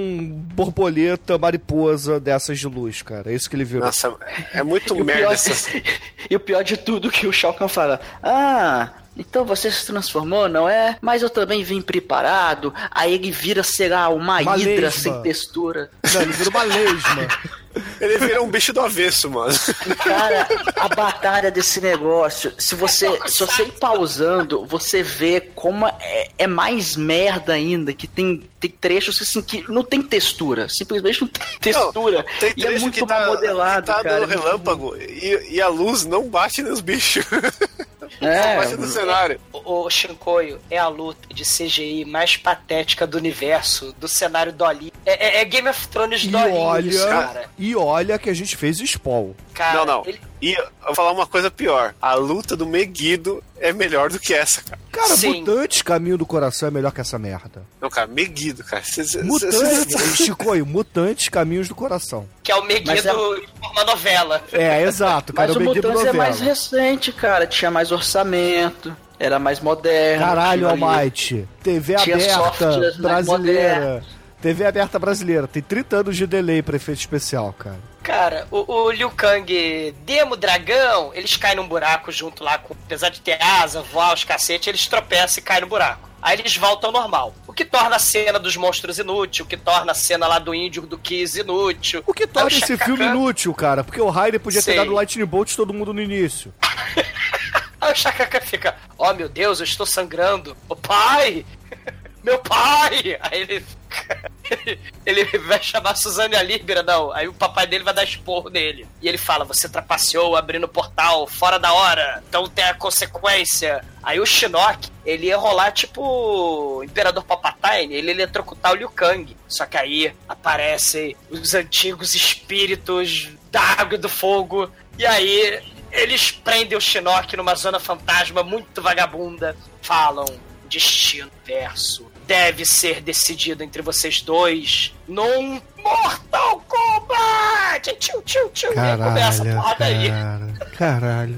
borboleta, mariposa dessas de luz, cara. É isso que ele virou. Nossa, é muito E merda pior, essa. e o pior de tudo que o Shao Kahn fala: Ah, então você se transformou, não é? Mas eu também vim preparado. Aí ele vira, sei lá, uma, Uma hidra lesma. sem textura. Não, ele virou uma lesma. Ele vira um bicho do avesso, mano. E cara, a batalha desse negócio, se você, se você ir pausando, você vê como é, é mais merda ainda, que tem, tem trechos assim, que não tem textura. Simplesmente não tem textura. Não, tem e é trecho muito que tá, mal modelado, que tá cara. dando relâmpago e, e a luz não bate nos bichos. É, bate no cenário. O, o Shinkoio é a luta de CGI mais patética do universo, do cenário Dolly. É, é- é Game of Thrones Dolly, cara. e olha que a gente fez spawn. cara não, não. ele- E eu vou falar uma coisa pior. A luta do Meguido é melhor do que essa, cara. Cara, Sim. Mutantes Caminho do Coração é melhor que essa merda. Não, cara, Meguido, cara. Cê- cê- cê- Mutantes, Chicoio, Mutantes Caminhos do Coração. que é o Meguido é- em uma novela. É, exato, cara. Mas o eu Meguido Mutantes é novela. mais recente, cara. Tinha mais orçamento, era mais moderno. Caralho, Almighty. TV aberta brasileira. TV aberta brasileira. Tem 30 anos de delay pra efeito especial, cara. Cara, o, o Liu Kang, Demo Dragão, eles caem num buraco junto lá, com, apesar de ter asa, voar os cacete, eles tropeçam e caem no buraco. Aí eles voltam ao normal. O que torna a cena dos monstros inútil, o que torna a cena lá do índio do Kiss inútil. O que torna esse filme inútil, cara? Porque o Raider podia ter Sei. dado Lightning Bolt todo mundo no início. Aí o Shaka Khan fica, oh meu Deus, eu estou sangrando. O pai! Meu pai! Aí ele ele vai chamar Suzane a Líbera, não. Aí o papai dele vai dar esporro nele. E ele fala: Você trapaceou abrindo o portal fora da hora, então tem a consequência. Aí o Shinnok, ele ia rolar tipo o Imperador Palpatine, ele ia eletrocutar o Liu Kang. Só que aí aparecem os antigos espíritos da água e do fogo. E aí eles prendem o Shinnok numa zona fantasma muito vagabunda. Falam: Destino verso deve ser decidido entre vocês dois num Mortal Kombat! Tchiu, tchiu, tchiu. E aí começa a Caralho, porrada aí. cara. Caralho.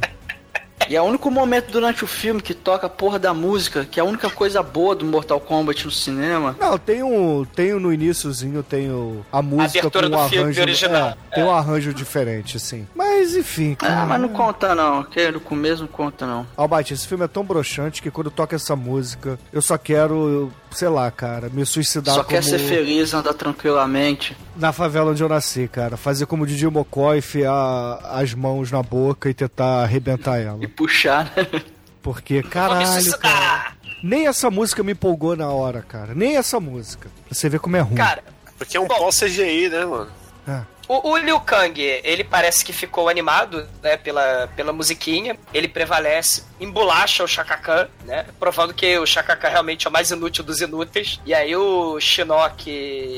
E é o único momento durante o filme que toca a porra da música, que é a única coisa boa do Mortal Kombat no cinema. Não, tem um, tem um no iníciozinho, tem o, a música abertura com um do filme arranjo, original. é, tem um arranjo diferente, assim. Mas enfim, cara. Ah, mas não conta não, que no começo não conta não. Albate, esse filme é tão broxante que quando toca essa música, eu só quero, sei lá, cara, me suicidar Só como quer ser feliz, andar tranquilamente. na favela onde eu nasci, cara. Fazer como o Didi Mocó, enfiar as mãos na boca e tentar arrebentar ela. E puxar, né? Porque, caralho, cara, nem essa música me empolgou na hora, cara. Nem essa música. Você vê como é ruim. Cara, Porque é um Bom. pós-CGI, né, mano? É. O, o Liu Kang, ele parece que ficou animado, né, pela, pela musiquinha. Ele prevalece, embolacha o Shaka Khan, né, provando que o Shaka Khan realmente é o mais inútil dos inúteis. E aí o Shinnok,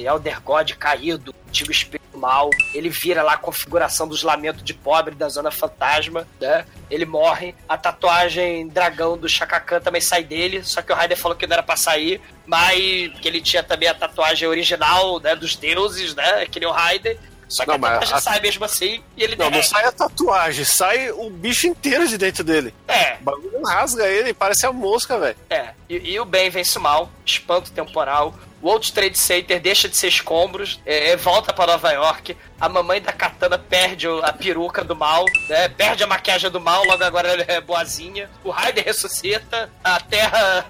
Elder God caído, antigo espírito mal, ele vira lá a configuração dos lamentos de pobre da Zona Fantasma, né, ele morre. A tatuagem dragão do Shaka Khan também sai dele, só que o Raider falou que não era pra sair, mas que ele tinha também a tatuagem original, né, dos deuses, né, que nem o Raider. Só que Não, a tatuagem a- sai mesmo assim e ele Não, não sai a tatuagem, sai o bicho inteiro de dentro dele. É, O bagulho rasga ele, parece a mosca, velho. é. E, e o bem vence o mal, espanto temporal. O World Trade Center deixa de ser escombros, é, é, volta para Nova York. A mamãe da Katana perde a peruca do mal, né? perde a maquiagem do mal, logo agora ela é boazinha. O Raider ressuscita, a Terra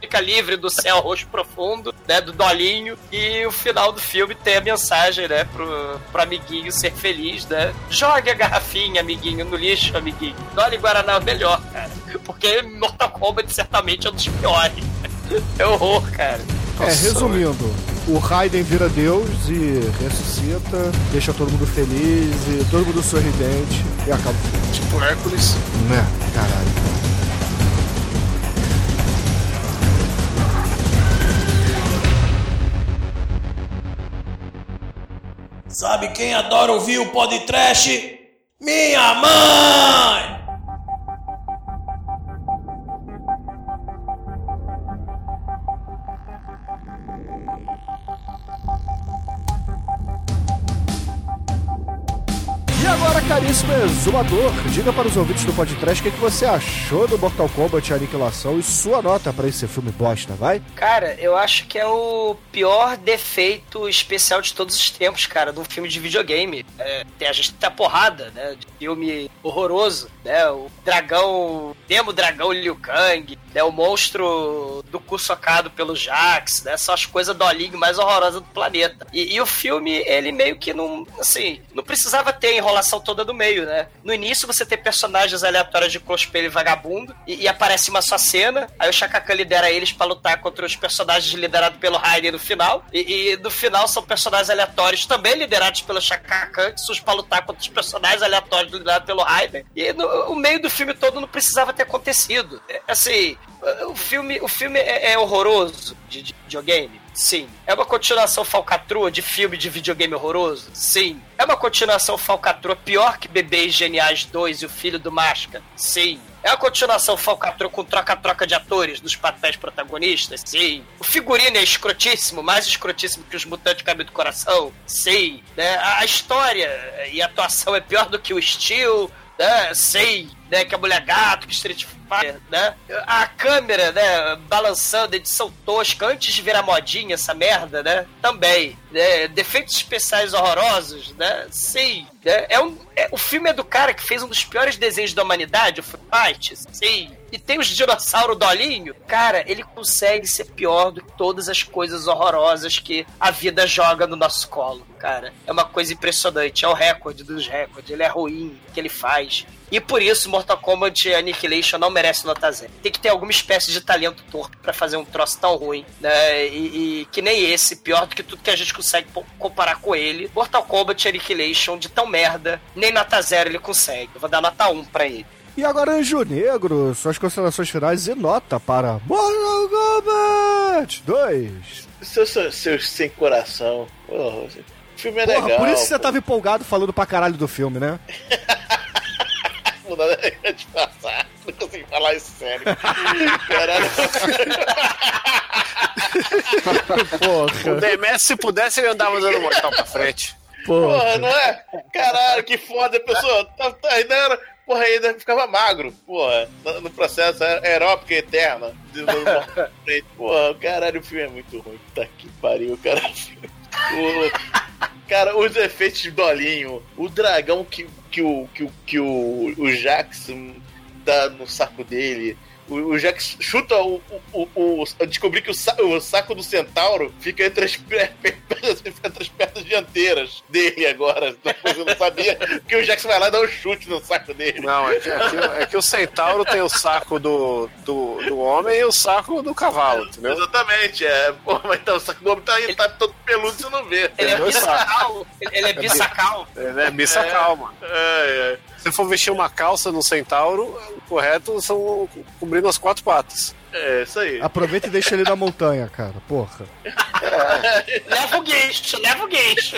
fica livre do céu roxo profundo, né? Do dolinho. E o final do filme tem a mensagem, né? Pro, pro amiguinho ser feliz, né? Jogue a garrafinha, amiguinho, no lixo, amiguinho. Dolly Guaraná é o melhor, cara. Porque Mortal Kombat certamente é um dos piores. É horror, cara. É, resumindo, o Raiden vira Deus e ressuscita, deixa todo mundo feliz e todo mundo sorridente e acaba o filme. Tipo Hércules. Né? Caralho. Sabe quem adora ouvir o podcast? Minha mãe! E agora, caríssimo exumador, diga para os ouvintes do podcast o que, que você achou do Mortal Kombat Aniquilação e sua nota para esse filme bosta, vai? Cara, eu acho que é o pior defeito especial de todos os tempos, cara, de um filme de videogame. É, a gente a porrada, né? De filme horroroso, né? O dragão, demo dragão Liu Kang, né? O monstro do cu socado pelo Jax, né? São as coisas dolinho mais horrorosas do planeta. E, e o filme, ele meio que não, assim, não precisava ter a enrolação toda do meio, né? No início você tem personagens aleatórios de cosplay vagabundo e, e aparece uma só cena, aí o Shaka Khan lidera eles pra lutar contra os personagens liderados pelo Raiden no final, e, e no final são personagens aleatórios também liderados pelo Shaka Khan que surge pra lutar contra os personagens aleatórios liderados pelo Raiden, e no, o meio do filme todo não precisava ter acontecido. É, Assim, o filme, o filme é, é horroroso de, de videogame? Sim. É uma continuação falcatrua de filme de videogame horroroso? Sim. É uma continuação falcatrua pior que Bebês Geniais 2 e o Filho do Máscara? Sim. É uma continuação falcatrua com troca-troca de atores nos papéis protagonistas? Sim. O figurino é escrotíssimo, mais escrotíssimo que os Mutantes Caminho do Coração? Sim. Né? A a história e a atuação é pior do que o Steel, né? Sei, né? Que a mulher gato, que Street Fighter, né? A câmera, né? Balançando, edição tosca, antes de virar modinha essa merda, né? Também. Né? Defeitos especiais horrorosos, né? Sim. Né? É um, é, o filme é do cara que fez um dos piores desenhos da humanidade, o Fight, sim. E tem os dinossauros dolinho. Cara, ele consegue ser pior do que todas as coisas horrorosas que a vida joga no nosso colo, cara. É uma coisa impressionante. É o recorde dos recordes. Ele é ruim o que ele faz. E por isso, Mortal Kombat Annihilation não merece nota zero. Tem que ter alguma espécie de talento torto para fazer um troço tão ruim, né? E, e, que nem esse, pior do que tudo que a gente consegue comparar com ele. Mortal Kombat Annihilation, de tão merda, nem nota zero ele consegue. Eu vou dar nota 1 pra ele. E agora, Anjo Negro, suas considerações finais e nota para Mortal Kombat 2. Seus seu, seu, sem coração. Porra, o filme é Porra, legal. Por isso você pô. tava empolgado falando pra caralho do filme, né? Não dá nem de passar. Não consigo falar isso sério. Caralho. Porra. O DMS, se pudesse, ele andava dando mortal pra frente. Porra, não é? Caralho, que foda. A pessoa tá, tá ainda era, porra, ainda ficava magro, porra, no, processo aeróbico eterno. Do- do- Porra, caralho, o filme é muito ruim. Tá que pariu, cara. O- cara, os efeitos de dolinho, o dragão que, que, o, que, o, que o, o Jackson dá no saco dele. O, o Jax chuta o. o, o, o- descobri que o, sa- o saco do centauro fica entre as, entre as pernas dianteiras dele agora. Eu não sabia que o Jax vai lá e dá um chute no saco dele. Não, é que, é que- é que o centauro tem o saco do, do, do homem e o saco do cavalo, entendeu? Exatamente, é. Pô, mas então, o saco do homem tá, aí, tá todo peludo, você não vê. Ele é dois bissacal. Ele ele é bissacal. Ele é bissacal, mano. É, é. Se for vestir uma calça no centauro, o correto são cobrindo as quatro patas. É, isso aí. Aproveita e deixa ele na montanha, cara. Porra. Leva o guincho, leva o guincho.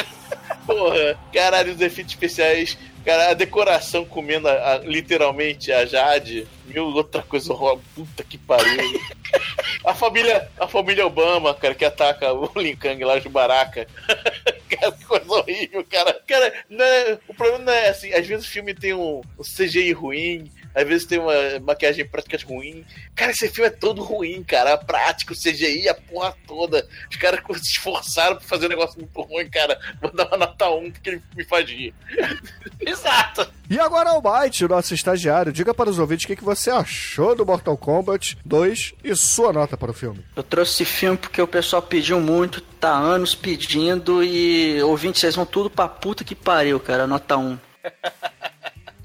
Porra, caralho, os efeitos especiais. Cara, a decoração comendo a- a- literalmente a Jade. Mil outra coisa horrorosa. Puta que pariu. A família, a família Obama, cara, que ataca o Linkang lá de Baraka. Cara, que coisa horrível, cara. Cara, não é- o problema não é assim, às vezes o filme tem um, um CGI ruim, às vezes tem uma maquiagem prática ruim. Cara, esse filme é todo ruim, cara. A prática, o CGI, a porra toda. Os caras se esforçaram pra fazer um negócio muito ruim, cara. Vou dar uma nota 1 porque ele me faz rir. Exato. E agora o Byte, nosso estagiário. Diga para os ouvintes o que, que você achou do Mortal Kombat 2 e sua nota para o filme. Eu trouxe esse filme porque o pessoal pediu muito, tá anos pedindo e ouvintes, vocês vão tudo pra puta que pariu, cara. Nota 1.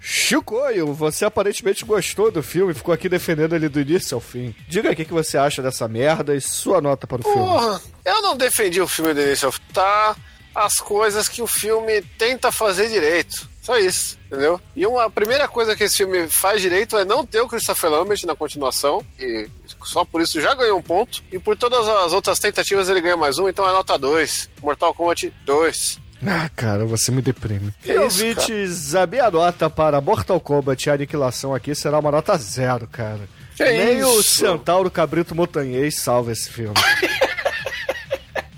Chicoio, você aparentemente gostou do filme, ficou aqui defendendo ele do início ao fim. Diga aí o que, você acha dessa merda e sua nota para o filme. Porra, eu não defendi o filme do início ao fim. Tá as coisas que o filme tenta fazer direito. Só isso, entendeu? E uma primeira coisa que esse filme faz direito é não ter o Christopher Lambert na continuação. E só por isso já ganhou um ponto. E por todas as outras tentativas ele ganha mais um, então é nota 2. Mortal Kombat 2. Ah, cara, você me deprime. Que e isso, ouvintes, a minha nota para Mortal Kombat e Aniquilação aqui será uma nota zero, cara. Que Nem o isso? Centauro Cabrito Montanhês salva esse filme.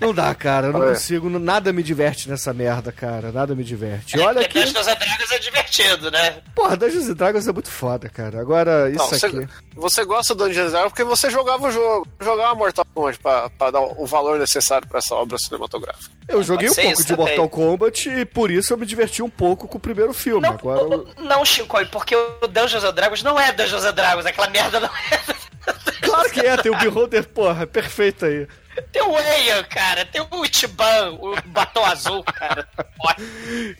Não dá, cara, eu não Olha. consigo, nada me diverte nessa merda, cara, nada me diverte. E olha que, Dungeons and Dragons é divertido, né? porra, Dungeons and Dragons é muito foda, cara. Agora, isso Não, você, aqui... você gosta do Dungeons and Dragons porque você jogava o jogo. Jogava Mortal Kombat pra, pra dar o valor necessário pra essa obra cinematográfica. Eu joguei um pode pouco isso de também. Mortal Kombat e por isso eu me diverti um pouco com o primeiro filme. Não, Agora, eu- não Shinkoi, porque o Dungeons and Dragons não é Dungeons and Dragons, aquela merda não é. claro que é, tem o Beholder, porra, é perfeito aí. Tem o Eia, cara, tem o Ichiban, o batom azul, cara.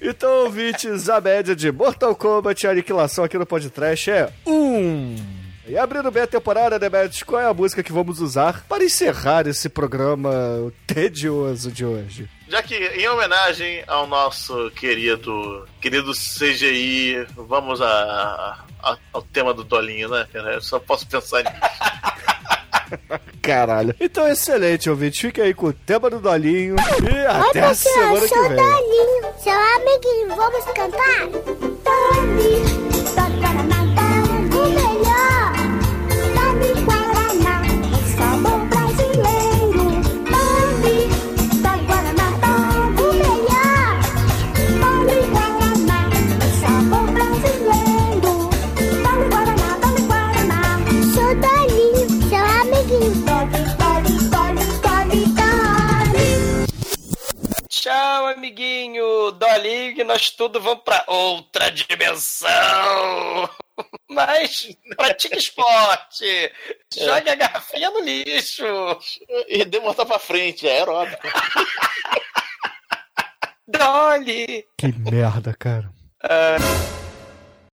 Então, ouvintes, a média de Mortal Kombat e Aniquilação aqui no podcast é 1. Um. E abrindo bem a temporada, Demet, qual é a música que vamos usar para encerrar esse programa tedioso de hoje? Já que, em homenagem ao nosso querido, querido CGI, vamos a, a- ao tema do Dolinho, né? Eu só posso pensar nisso. Caralho. Então, excelente, ouvinte. Fica aí com o tema do Dolinho e até a semana que vem. Dolinho, seu amiguinho, vamos cantar? Tome, amiguinho Dolly, que nós tudo vamos pra outra dimensão. Mas pratique esporte. Jogue a garrafinha no lixo. E dê botar pra frente, é aeróbico. Dolly. Que merda, cara. Ah,